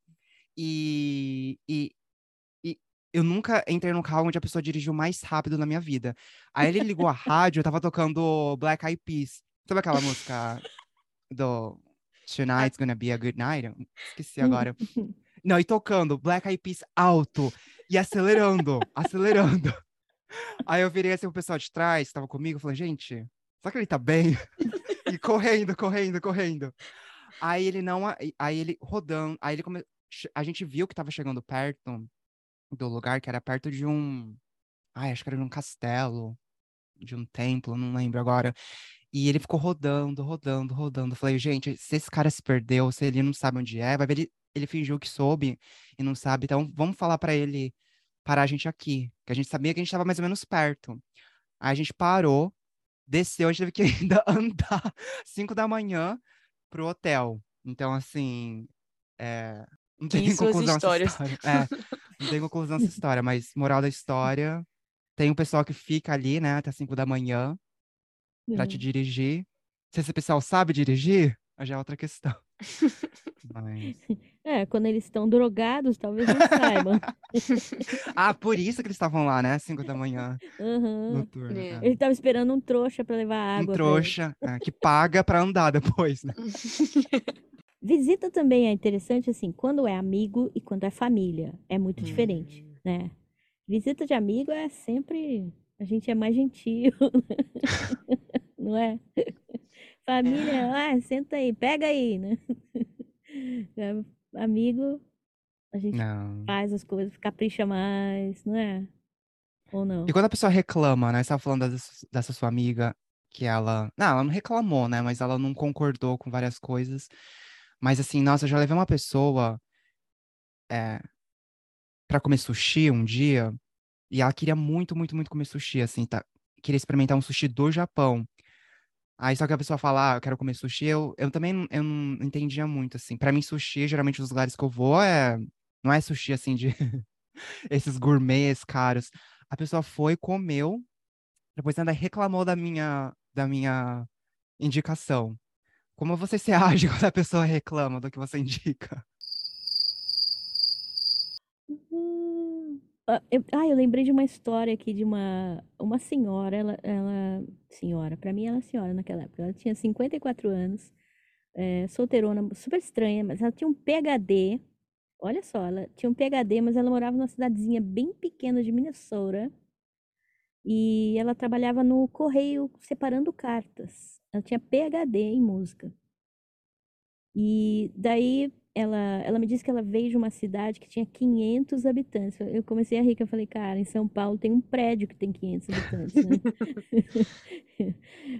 E, e, e eu nunca entrei num carro onde a pessoa dirigiu mais rápido na minha vida. Aí ele ligou a rádio, tava tocando Black Eyed Peas. Sabe aquela música do Tonight's Gonna Be a Good Night? Esqueci agora. Não, e tocando Black Eyed Peas alto e acelerando, acelerando. Aí eu virei assim pro pessoal de trás, que tava comigo, falei, gente, será que ele tá bem? E correndo, correndo, correndo. Aí ele não, aí ele rodando, aí ele come... a gente viu que tava chegando perto do lugar, que era perto de um, ai, acho que era de um castelo, de um templo, não lembro agora. E ele ficou rodando, rodando, rodando. Eu Falei, gente, se esse cara se perdeu, se ele não sabe onde é, vai ver ele, ele fingiu que soube e não sabe. Então, vamos falar pra ele parar a gente aqui. Que a gente sabia que a gente tava mais ou menos perto. Aí a gente parou, desceu, a gente teve que ainda andar 5 da manhã pro hotel. Então, assim, é, não tem suas conclusão histórias. essa história. É, não tem conclusão essa história, mas moral da história, tem um pessoal que fica ali, né, até 5 da manhã pra te É. dirigir. Se esse pessoal sabe dirigir, já é outra questão. Mas... É, quando eles estão drogados, talvez não saibam. ah, por isso que eles estavam lá, né? 5 da manhã. Uhum. Noturno, é. Ele estava esperando um trouxa para levar água. Um trouxa, é, que paga para andar depois, né? Visita também é interessante, assim, quando é amigo e quando é família. É muito hum. diferente, né? Visita de amigo é sempre. A gente é mais gentil, não é? Família, ah, senta aí, pega aí, né? É, amigo, a gente não. faz as coisas, capricha mais, não é? Ou não? E quando a pessoa reclama, né? Você tava falando dessa, dessa sua amiga que ela. Não, ela não reclamou, né? Mas ela não concordou com várias coisas. Mas assim, nossa, eu já levei uma pessoa é, para comer sushi um dia. E ela queria muito, muito, muito comer sushi, assim, tá? Queria experimentar um sushi do Japão. Aí só que a pessoa fala, ah, eu quero comer sushi, eu, eu também eu não entendia muito, assim. Pra mim, sushi, geralmente, os lugares que eu vou, é... não é sushi, assim, de esses gourmets caros. A pessoa foi, comeu, depois ainda reclamou da minha, da minha indicação. Como você se age quando a pessoa reclama do que você indica? Ah, eu, ah, eu lembrei de uma história aqui de uma, uma senhora, ela, ela senhora, para mim ela é senhora naquela época, ela tinha 54 anos, é, solteirona, super estranha, mas ela tinha um PhD, olha só, ela tinha um PhD, mas ela morava numa cidadezinha bem pequena de Minnesota, e ela trabalhava no correio separando cartas. Ela tinha PhD em música. E daí ela, ela me disse que ela veio de uma cidade que tinha 500 habitantes. Eu comecei a rir, que eu falei, cara, em São Paulo tem um prédio que tem 500 habitantes, né?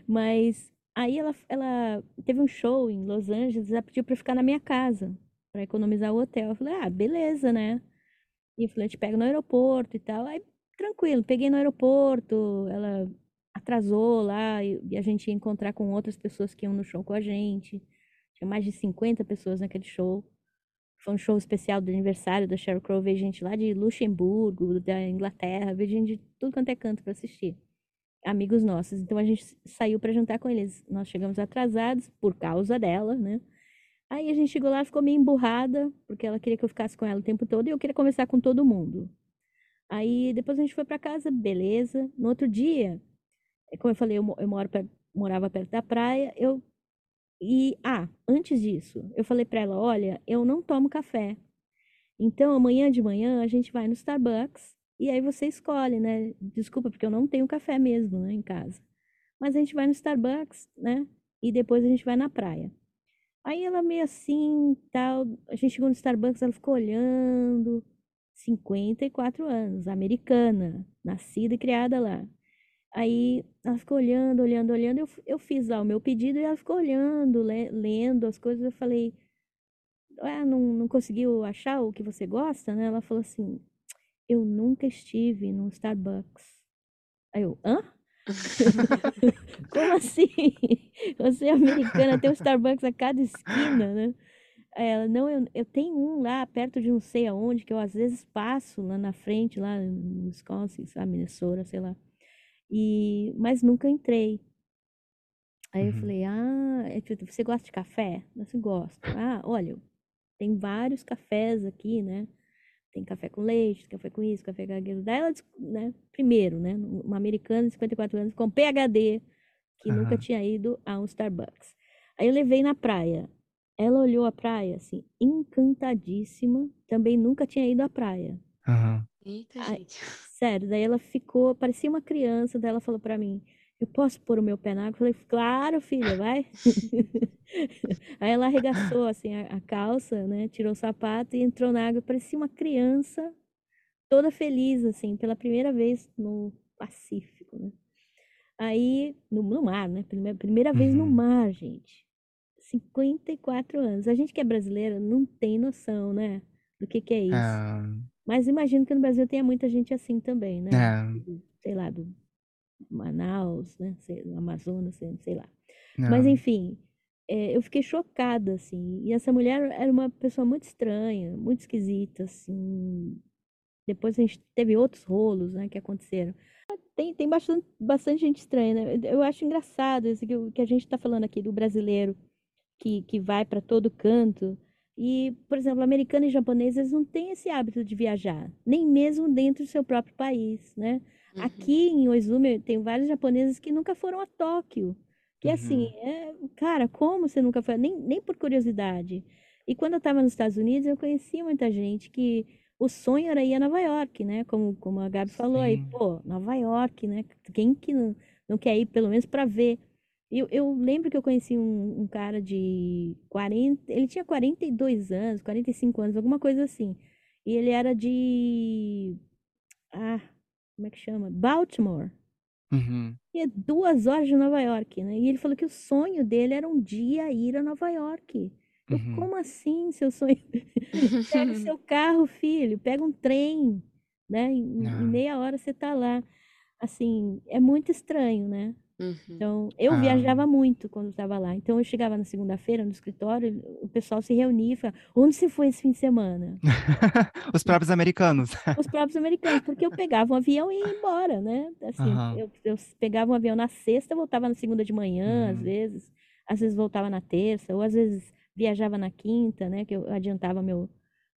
Mas aí ela, ela teve um show em Los Angeles, ela pediu para ficar na minha casa, para economizar o hotel. Eu falei, ah, beleza, né? E eu falei, eu te pego no aeroporto e tal. Aí, tranquilo, peguei no aeroporto, ela atrasou lá e, e a gente ia encontrar com outras pessoas que iam no show com a gente. Tinha mais de 50 pessoas naquele show. Foi um show especial do aniversário da Sheryl Crow. Veio gente lá de Luxemburgo, da Inglaterra, veio gente de tudo quanto é canto para assistir. Amigos nossos. Então a gente saiu para jantar com eles. Nós chegamos atrasados por causa dela, né? Aí a gente chegou lá, ficou meio emburrada, porque ela queria que eu ficasse com ela o tempo todo e eu queria conversar com todo mundo. Aí depois a gente foi para casa, beleza. No outro dia, como eu falei, eu, eu moro morava perto da praia, eu e, ah, antes disso, eu falei para ela: olha, eu não tomo café. Então, amanhã de manhã a gente vai no Starbucks e aí você escolhe, né? Desculpa, porque eu não tenho café mesmo, né, em casa. Mas a gente vai no Starbucks, né? E depois a gente vai na praia. Aí ela meio assim, tal, a gente chegou no Starbucks, ela ficou olhando, 54 anos, americana, nascida e criada lá. Aí ela ficou olhando, olhando, olhando. Eu, eu fiz lá o meu pedido e ela ficou olhando, le, lendo as coisas. Eu falei, ah, não, não conseguiu achar o que você gosta, né? Ela falou assim, eu nunca estive num Starbucks. Aí eu, hã? Como assim? Você é americana, tem um Starbucks a cada esquina, né? Ela, não, eu, eu tenho um lá perto de não sei aonde, que eu às vezes passo lá na frente, lá no Wisconsin, sabe, Minnesota, sei lá. E, mas nunca entrei. Aí eu uhum. falei, ah, é você gosta de café? Eu assim, gosto. Ah, olha, tem vários cafés aqui, né? Tem café com leite, café com isso, café com aquilo. Daí ela, né, primeiro, né, uma americana de 54 anos com PhD, que uhum. nunca tinha ido a um Starbucks. Aí eu levei na praia. Ela olhou a praia, assim, encantadíssima. Também nunca tinha ido à praia. Uhum. Eita, Aí, gente. Sério, daí ela ficou, parecia uma criança, daí ela falou para mim, eu posso pôr o meu pé na água? Eu falei, claro, filha, vai. Aí ela arregaçou, assim, a, a, calça, né, tirou o sapato e entrou na água, parecia uma criança, toda feliz, assim, pela primeira vez no Pacífico, né. Aí, no, no mar, né, primeira, primeira vez no uhum. mar, gente. 54 anos. A gente que é brasileira não tem noção, né, do que que é isso. É... Mas imagino que no Brasil tenha muita gente assim também, né? É. Sei lá, do Manaus, né? Sei, Amazonas, sei, sei lá. Não. Mas enfim, é, eu fiquei chocada, assim. E essa mulher era uma pessoa muito estranha, muito esquisita, assim. Depois a gente teve outros rolos, né, que aconteceram. Tem, tem bastante, bastante gente estranha, né? Eu acho engraçado isso que, que a gente está falando aqui do brasileiro que, que vai para todo canto. E, por exemplo, americanos e japoneses não têm esse hábito de viajar, nem mesmo dentro do seu próprio país, né? Uhum. Aqui em Oizumi tem vários japoneses que nunca foram a Tóquio. Que uhum. assim, é, cara, como você nunca foi? Nem, nem por curiosidade. E quando eu estava nos Estados Unidos, eu conhecia muita gente que o sonho era ir a Nova York, né? Como, como a Gabi falou Sim. aí, pô, Nova York, né? Quem que não, não quer ir pelo menos para ver? Eu, eu lembro que eu conheci um, um, cara de 40, ele tinha 42 anos, 45 anos, alguma coisa assim. E ele era de. Ah, como é que chama? Baltimore. Uhum. E é duas horas de Nova York, né? E ele falou que o sonho dele era um dia ir a Nova York. Eu, uhum. como assim, seu sonho? pega seu carro, filho, pega um trem, né? Em, em, meia hora você tá lá. Assim, é muito estranho, né? Uhum. Então, eu ah. viajava muito quando estava lá. Então, eu chegava na segunda-feira no escritório, o pessoal se reunia e falava: onde você foi esse fim de semana? Os próprios americanos. Os próprios americanos, porque eu pegava um avião e ia embora, né? Assim, uhum. eu, eu, pegava um avião na sexta, voltava na segunda de manhã, uhum. às vezes, às vezes voltava na terça, ou às vezes viajava na quinta, né? Que eu adiantava meu,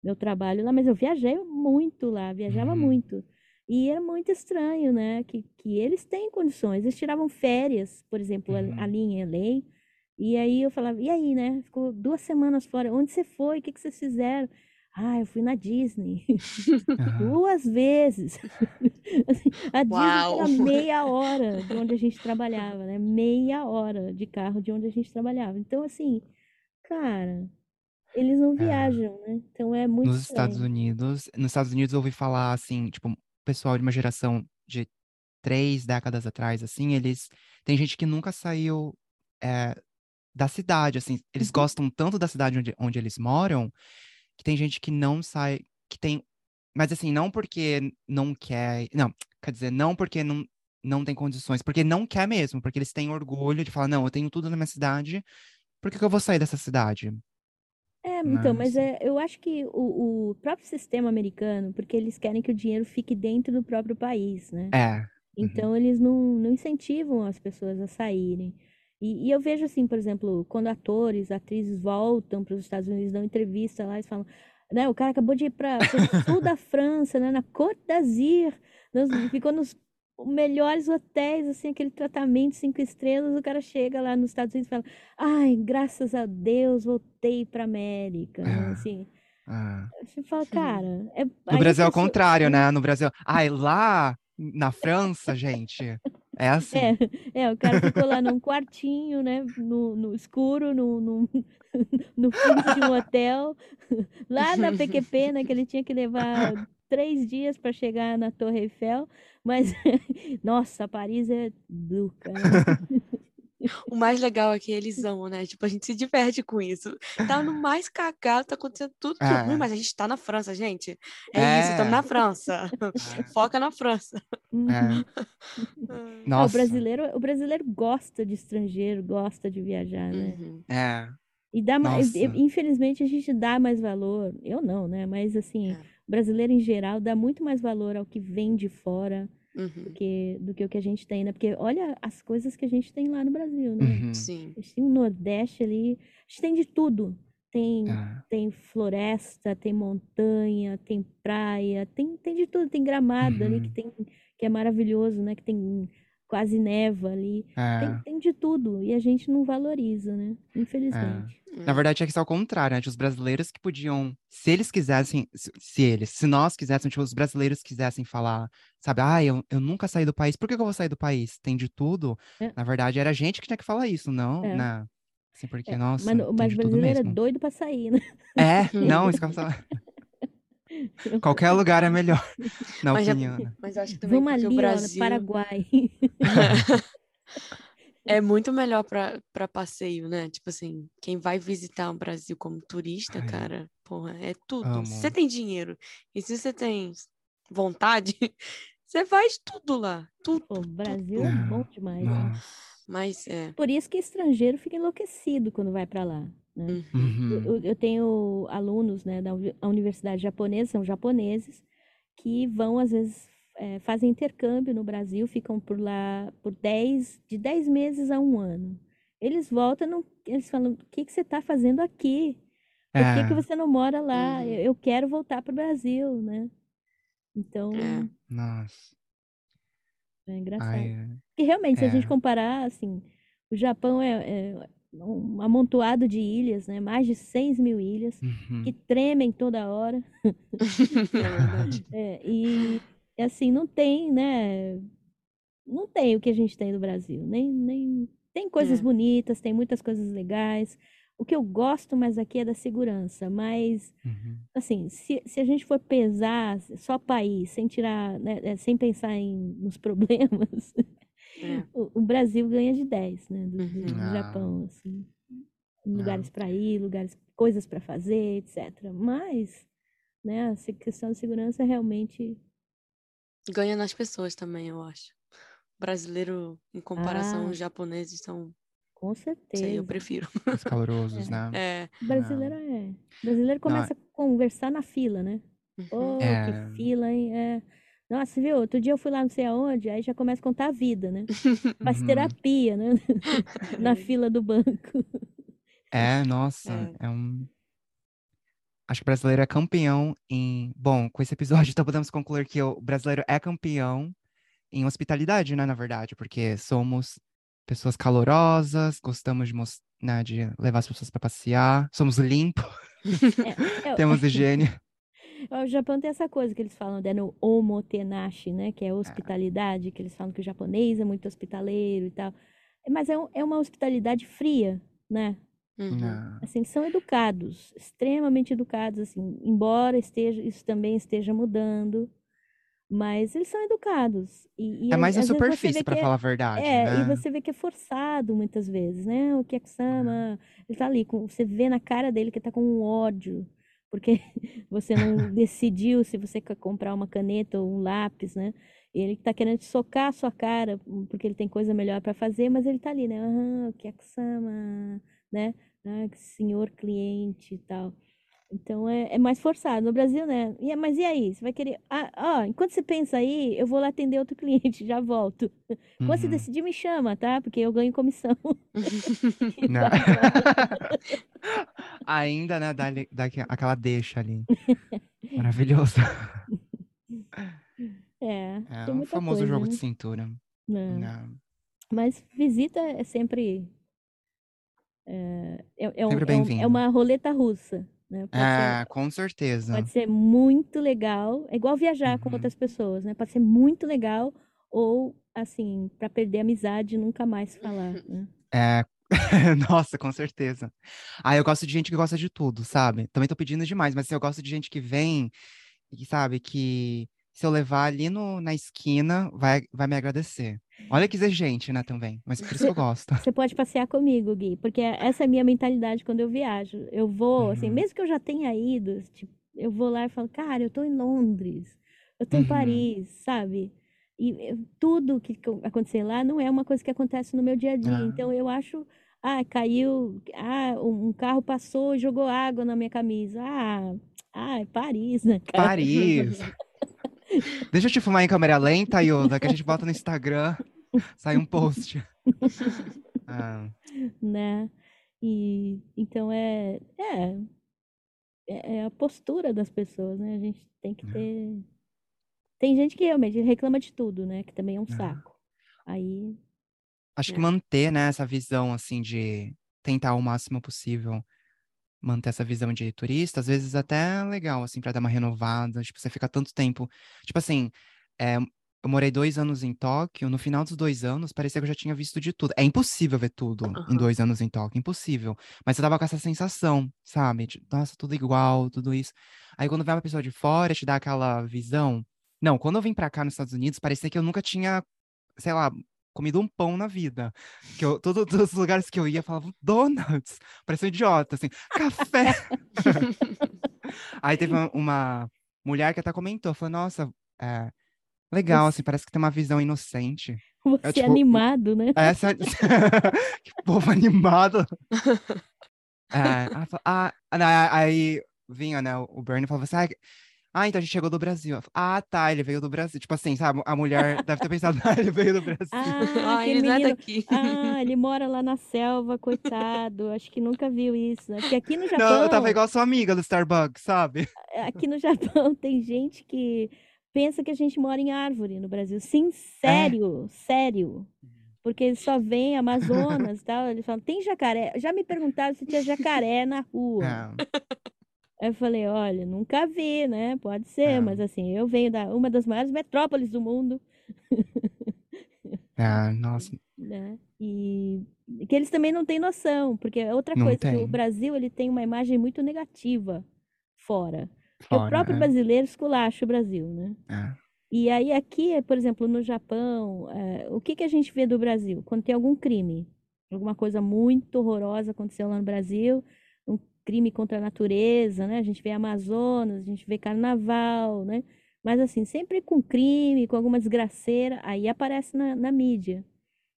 meu trabalho lá, mas eu viajei muito lá, viajava uhum. muito. E era muito estranho, né? Que, que eles têm condições. Eles tiravam férias, por exemplo, uhum. ali em LA. E aí eu falava, e aí, né? Ficou duas semanas fora. Onde você foi? O que, que vocês fizeram? Ah, eu fui na Disney. Uhum. Duas vezes. Assim, a Uau. Disney era meia hora de onde a gente trabalhava, né? Meia hora de carro de onde a gente trabalhava. Então, assim, cara, eles não é. viajam, é. né? Então é muito Nos estranho. Estados Unidos, nos Estados Unidos eu ouvi falar assim, tipo, pessoal de uma geração de três décadas atrás, assim, eles. Tem gente que nunca saiu é, da cidade, assim. Eles uhum. gostam tanto da cidade onde, onde eles moram, que tem gente que não sai. Que tem. Mas assim, não porque não quer. Não, quer dizer, não porque não, não tem condições, porque não quer mesmo, porque eles têm orgulho de falar, não, eu tenho tudo na minha cidade, por que, que eu vou sair dessa cidade? Então, mas é, eu acho que o, o próprio sistema americano, porque eles querem que o dinheiro fique dentro do próprio país, né? É. Uhum. Então, eles não, não incentivam as pessoas a saírem. E, e, eu vejo assim, por exemplo, quando atores, atrizes voltam para os Estados Unidos, dão entrevista lá, eles falam, né, o cara acabou de ir para o sul da França, né, na Côte d'Azur, ficou nos melhores hotéis, assim, aquele tratamento cinco estrelas, o cara chega lá nos Estados Unidos e fala, ai, graças a Deus, voltei pra América, né? assim. Ah. Você fala, cara... É... No Brasil é o contrário, né? No Brasil, ai, lá na França, gente... É assim. É, é, o cara ficou lá num quartinho, né? No, no escuro, no, no, no fundo de um hotel, lá na PQP, né? Que ele tinha que levar três dias para chegar na Torre Eiffel, mas nossa, Paris é duca. Né? O mais legal é que eles amam, né? Tipo, a gente se diverte com isso. Tá no mais cagado, tá acontecendo tudo é. ruim, mas a gente tá na França, gente. É, é. isso, estamos na França. É. Foca na França. Uhum. É. Nossa. o, brasileiro, o brasileiro gosta de estrangeiro, gosta de viajar, né? Uhum. É. E dá mais, infelizmente a gente dá mais valor. Eu não, né? Mas assim, é brasileiro em geral dá muito mais valor ao que vem de fora uhum. do, que, do que o que a gente tem, né? Porque olha as coisas que a gente tem lá no Brasil, né? Uhum. Sim. A gente tem um Nordeste ali, a gente tem de tudo. Tem, ah. tem floresta, tem montanha, tem praia, tem, tem de tudo. Tem gramado uhum. ali que, tem, que é maravilhoso, né? Que tem quase neva ali. É. Tem, tem, de tudo. E a gente não valoriza, né? Infelizmente. É. Na verdade, é que é o contrário, né? Os brasileiros que podiam, se eles quisessem, se eles, se nós quiséssemos, tipo, os brasileiros quisessem falar, sabe, ah, eu, eu nunca saí do país, por que, que eu vou sair do país? Tem de tudo. É. Na verdade, era a gente que tinha que falar isso, não, é. né? Assim, porque, é. nossa. Mas, mas o brasileiro é doido pra sair, né? É, não, isso que eu Qualquer lugar é melhor, na mas opinião. Já, né? mas acho que também Vamos ali, o Brasil... ó, Paraguai. é muito melhor para passeio, né? Tipo assim, quem vai visitar o Brasil como turista, Ai, cara, porra, é tudo. Amo. Se você tem dinheiro e se você tem vontade, você faz tudo lá. Tudo. O Brasil tudo. é bom demais. Né? Mas é. Por isso que estrangeiro fica enlouquecido quando vai para lá. Né? Uhum. Eu, eu, tenho alunos né, da universidade japonesa, são japoneses, que vão, às vezes, é, fazem intercâmbio no Brasil, ficam por lá por 10, de 10 meses a um ano. Eles voltam, não, eles falam: o que, que você está fazendo aqui? Por que, é. que você não mora lá? Uhum. Eu, eu, quero voltar para o Brasil, né? Então. É. Nossa. É engraçado. Ai, é. E realmente, se a gente é. comparar, assim, o Japão é, é, um amontoado de ilhas, né? Mais de 6 mil ilhas, uhum. que tremem toda hora. é, e, assim, não tem, né? Não tem o que a gente tem no Brasil. Nem, nem... Tem coisas é. bonitas, tem muitas coisas legais. O que eu gosto mais aqui é da segurança, mas, uhum. assim, se, se a gente for pesar só país, sem tirar, né, é, sem pensar em, nos problemas, é. o, o, Brasil ganha de 10, né, do, do, do ah. Japão, assim. Lugares para ir, lugares, coisas para fazer, etc. Mas, né, a questão da segurança realmente... Ganha nas pessoas também, eu acho. O brasileiro, em comparação ah. aos japoneses, são com certeza. Sei, eu prefiro. Os calorosos, é. né? É. O brasileiro é. O brasileiro começa Não. a conversar na fila, né? Uhum. Oh, é. que fila, hein? É. Nossa, viu? Outro dia eu fui lá não sei aonde, aí já começa a contar a vida, né? Faz uhum. terapia, né? na fila do banco. É, nossa, é. é um. Acho que o brasileiro é campeão em. Bom, com esse episódio, então podemos concluir que o brasileiro é campeão em hospitalidade, né? Na verdade, porque somos pessoas calorosas, gostamos de, né, de levar as pessoas para passear, somos limpos, é, é, temos higiene. O Japão tem essa coisa que eles falam né, no omotenashi, né? Que é, é hospitalidade, que eles falam que o japonês é muito hospitaleiro e tal. Mas é, um, é uma hospitalidade fria, né? Uhum. Assim, eles são educados, extremamente educados, assim, embora esteja, isso também esteja mudando, mas eles são educados. E, e é mais a superfície, para é, falar a verdade. É, né? e você vê que é forçado muitas vezes, né? O Kiyosama, ele tá ali, com, você vê na cara dele que tá com um ódio, porque você não decidiu se você quer comprar uma caneta ou um lápis, né? Ele tá querendo socar a sua cara, hum, porque ele tem coisa melhor para fazer, mas ele tá ali, né? Ah, o Kiyosama, né? Ah, senhor cliente e tal. Então é, é mais forçado. No Brasil, né? E, mas e aí? Você vai querer. Ah, ó, enquanto você pensa aí, eu vou lá atender outro cliente, já volto. Quando você uhum. decidir, me chama, tá? Porque eu ganho comissão. Ainda, né? Dá, dá aquela deixa ali. Maravilhoso. É. É o famoso coisa, jogo né? de cintura. Não. Mas visita é sempre. É, é, é, sempre um, é, é uma roleta russa. Né? É, ser, com certeza. Pode ser muito legal, é igual viajar uhum. com outras pessoas, né? Pode ser muito legal ou, assim, para perder a amizade e nunca mais falar, né? É, nossa, com certeza. Ah, eu gosto de gente que gosta de tudo, sabe? Também tô pedindo demais, mas assim, eu gosto de gente que vem e sabe que se eu levar ali no, na esquina, vai, vai me agradecer. Olha que exigente, né, também. Mas por isso que eu gosto. Você pode passear comigo, Gui, porque essa é a minha mentalidade quando eu viajo. Eu vou, assim, uhum. assim, mesmo que eu já tenha ido, tipo, eu vou lá e falo, cara, eu tô em Londres, eu tô uhum. em Paris, sabe? E eu, tudo que acontecer lá não é uma coisa que acontece no meu dia a dia. Ah. Então eu acho, ah, caiu, ah, um carro passou e jogou água na minha camisa. Ah, ah, é Paris, né? Cara? Paris. Deixa eu te fumar em câmera lenta, Yoda, que a gente bota no Instagram, sai um post. ah. Né? E então é, é, é, é a postura das pessoas, né? A gente tem que é. ter. Tem gente que realmente reclama de tudo, né? Que também é um é. saco. Aí. Acho que manter, né, essa visão assim de tentar o máximo possível manter essa visão de turista, às vezes até é legal, assim, para dar uma renovada. Tipo, você fica tanto tempo. Tipo assim, é, eu morei dois anos em Tóquio, no final dos dois anos, parecia que eu já tinha visto de tudo. É impossível ver tudo uhum. em dois anos em Tóquio, impossível. Mas você tava com essa sensação, sabe? De, nossa, tudo igual, tudo isso. Aí quando vem uma pessoa de fora, te dá aquela visão. Não, quando eu vim pra cá nos Estados Unidos, parecia que eu nunca tinha, sei lá, comido um pão na vida. Que eu, todo, todos os lugares que eu ia falavam donuts. Parecia um idiota, assim, café. Aí teve uma, uma, mulher que até comentou, falou, nossa, é, legal, assim, parece que tem uma visão inocente. Você eu, tipo, animado, né? Essa... que povo animado. É, ah, aí vinha, né, o Bernie falava assim, ah, Ah, então a gente chegou do Brasil. Ah, tá, ele veio do Brasil. Tipo assim, sabe? A mulher deve ter pensado, ah, ele veio do Brasil. Ah, ah ele menino... não é daqui. Ah, ele mora lá na selva, coitado. Acho que nunca viu isso, né? Porque aqui no Japão. Não, eu tava igual a sua amiga do Starbucks, sabe? Aqui no Japão tem gente que pensa que a gente mora em árvore no Brasil. Sim, sério, é. sério. Porque eles só veem Amazonas e tal. Eles falam, tem jacaré? Já me perguntaram se tinha jacaré na rua. É. Aí eu falei, olha, nunca vi, né? Pode ser, é. mas assim, eu venho da uma das maiores metrópoles do mundo. É, nossa. Né? E que eles também não têm noção, porque é outra não coisa, que o Brasil ele tem uma imagem muito negativa fora. fora o próprio é. brasileiro esculacha o Brasil, né? É. E aí aqui, por exemplo, no Japão, é, o que, que a gente vê do Brasil? Quando tem algum crime, alguma coisa muito horrorosa aconteceu lá no Brasil, crime contra a natureza, né? A gente vê Amazonas, a gente vê Carnaval, né? Mas assim, sempre com crime, com alguma desgraceira, aí aparece na, na mídia.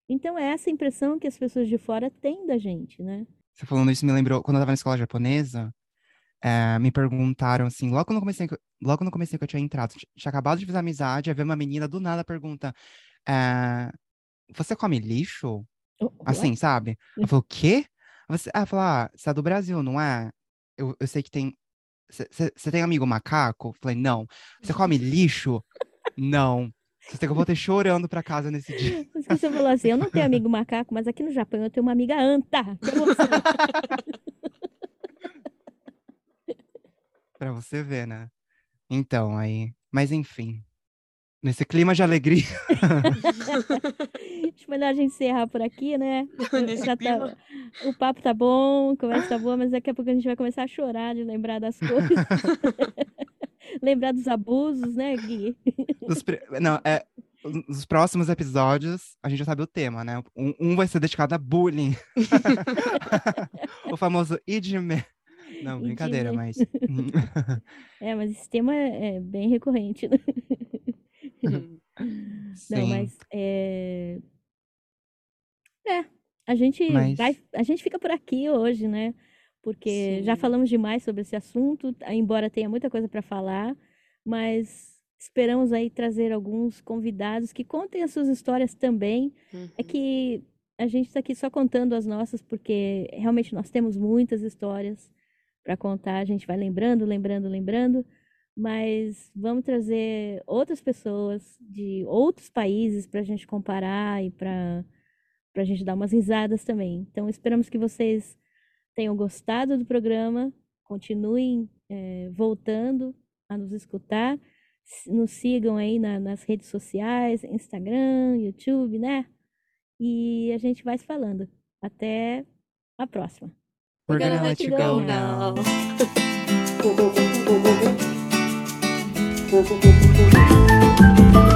Então é essa impressão que as pessoas de fora têm da gente, né? Você falando isso me lembrou, quando eu estava na escola japonesa, é, me perguntaram assim, logo quando, comecei, logo no comecei que eu tinha entrado, tinha acabado de fazer amizade, aí veio uma menina do nada pergunta, é, você come lixo? Assim, sabe? Eu falei, o quê? Você, ah, falar, ah, você é do Brasil, não é? Eu, eu sei que tem. Você tem amigo macaco? Falei, não. Você come lixo? Não. Você tem que eu voltei chorando pra casa nesse dia. Você falou assim: eu não tenho amigo macaco, mas aqui no Japão eu tenho uma amiga anta. pra você ver, né? Então, aí. Mas enfim. Nesse clima de alegria. Acho melhor a gente encerrar por aqui, né? Tá, o papo tá bom, a conversa tá boa, mas daqui a pouco a gente vai começar a chorar de lembrar das coisas. lembrar dos abusos, né, Gui? Não, é, nos próximos episódios, a gente já sabe o tema, né? Um, um vai ser dedicado a bullying. o famoso idme. Não, brincadeira, mas. é, mas esse tema é bem recorrente, né? Não, mas é... é, a gente mas... vai, a gente fica por aqui hoje, né? Porque Sim. já falamos demais sobre esse assunto, embora tenha muita coisa para falar, mas esperamos aí trazer alguns convidados que contem as suas histórias também. É uhum. É que a gente está aqui só contando as nossas, porque realmente nós temos muitas histórias para contar. A gente vai lembrando, lembrando, lembrando mas vamos trazer outras pessoas de outros países para a gente comparar e para a gente dar umas risadas também. Então, esperamos que vocês tenham gostado do programa, continuem é, voltando a nos escutar, nos sigam aí na, nas redes sociais, Instagram, YouTube, né? E a gente vai se falando. Até a próxima. We're gonna let you go now. Thank you.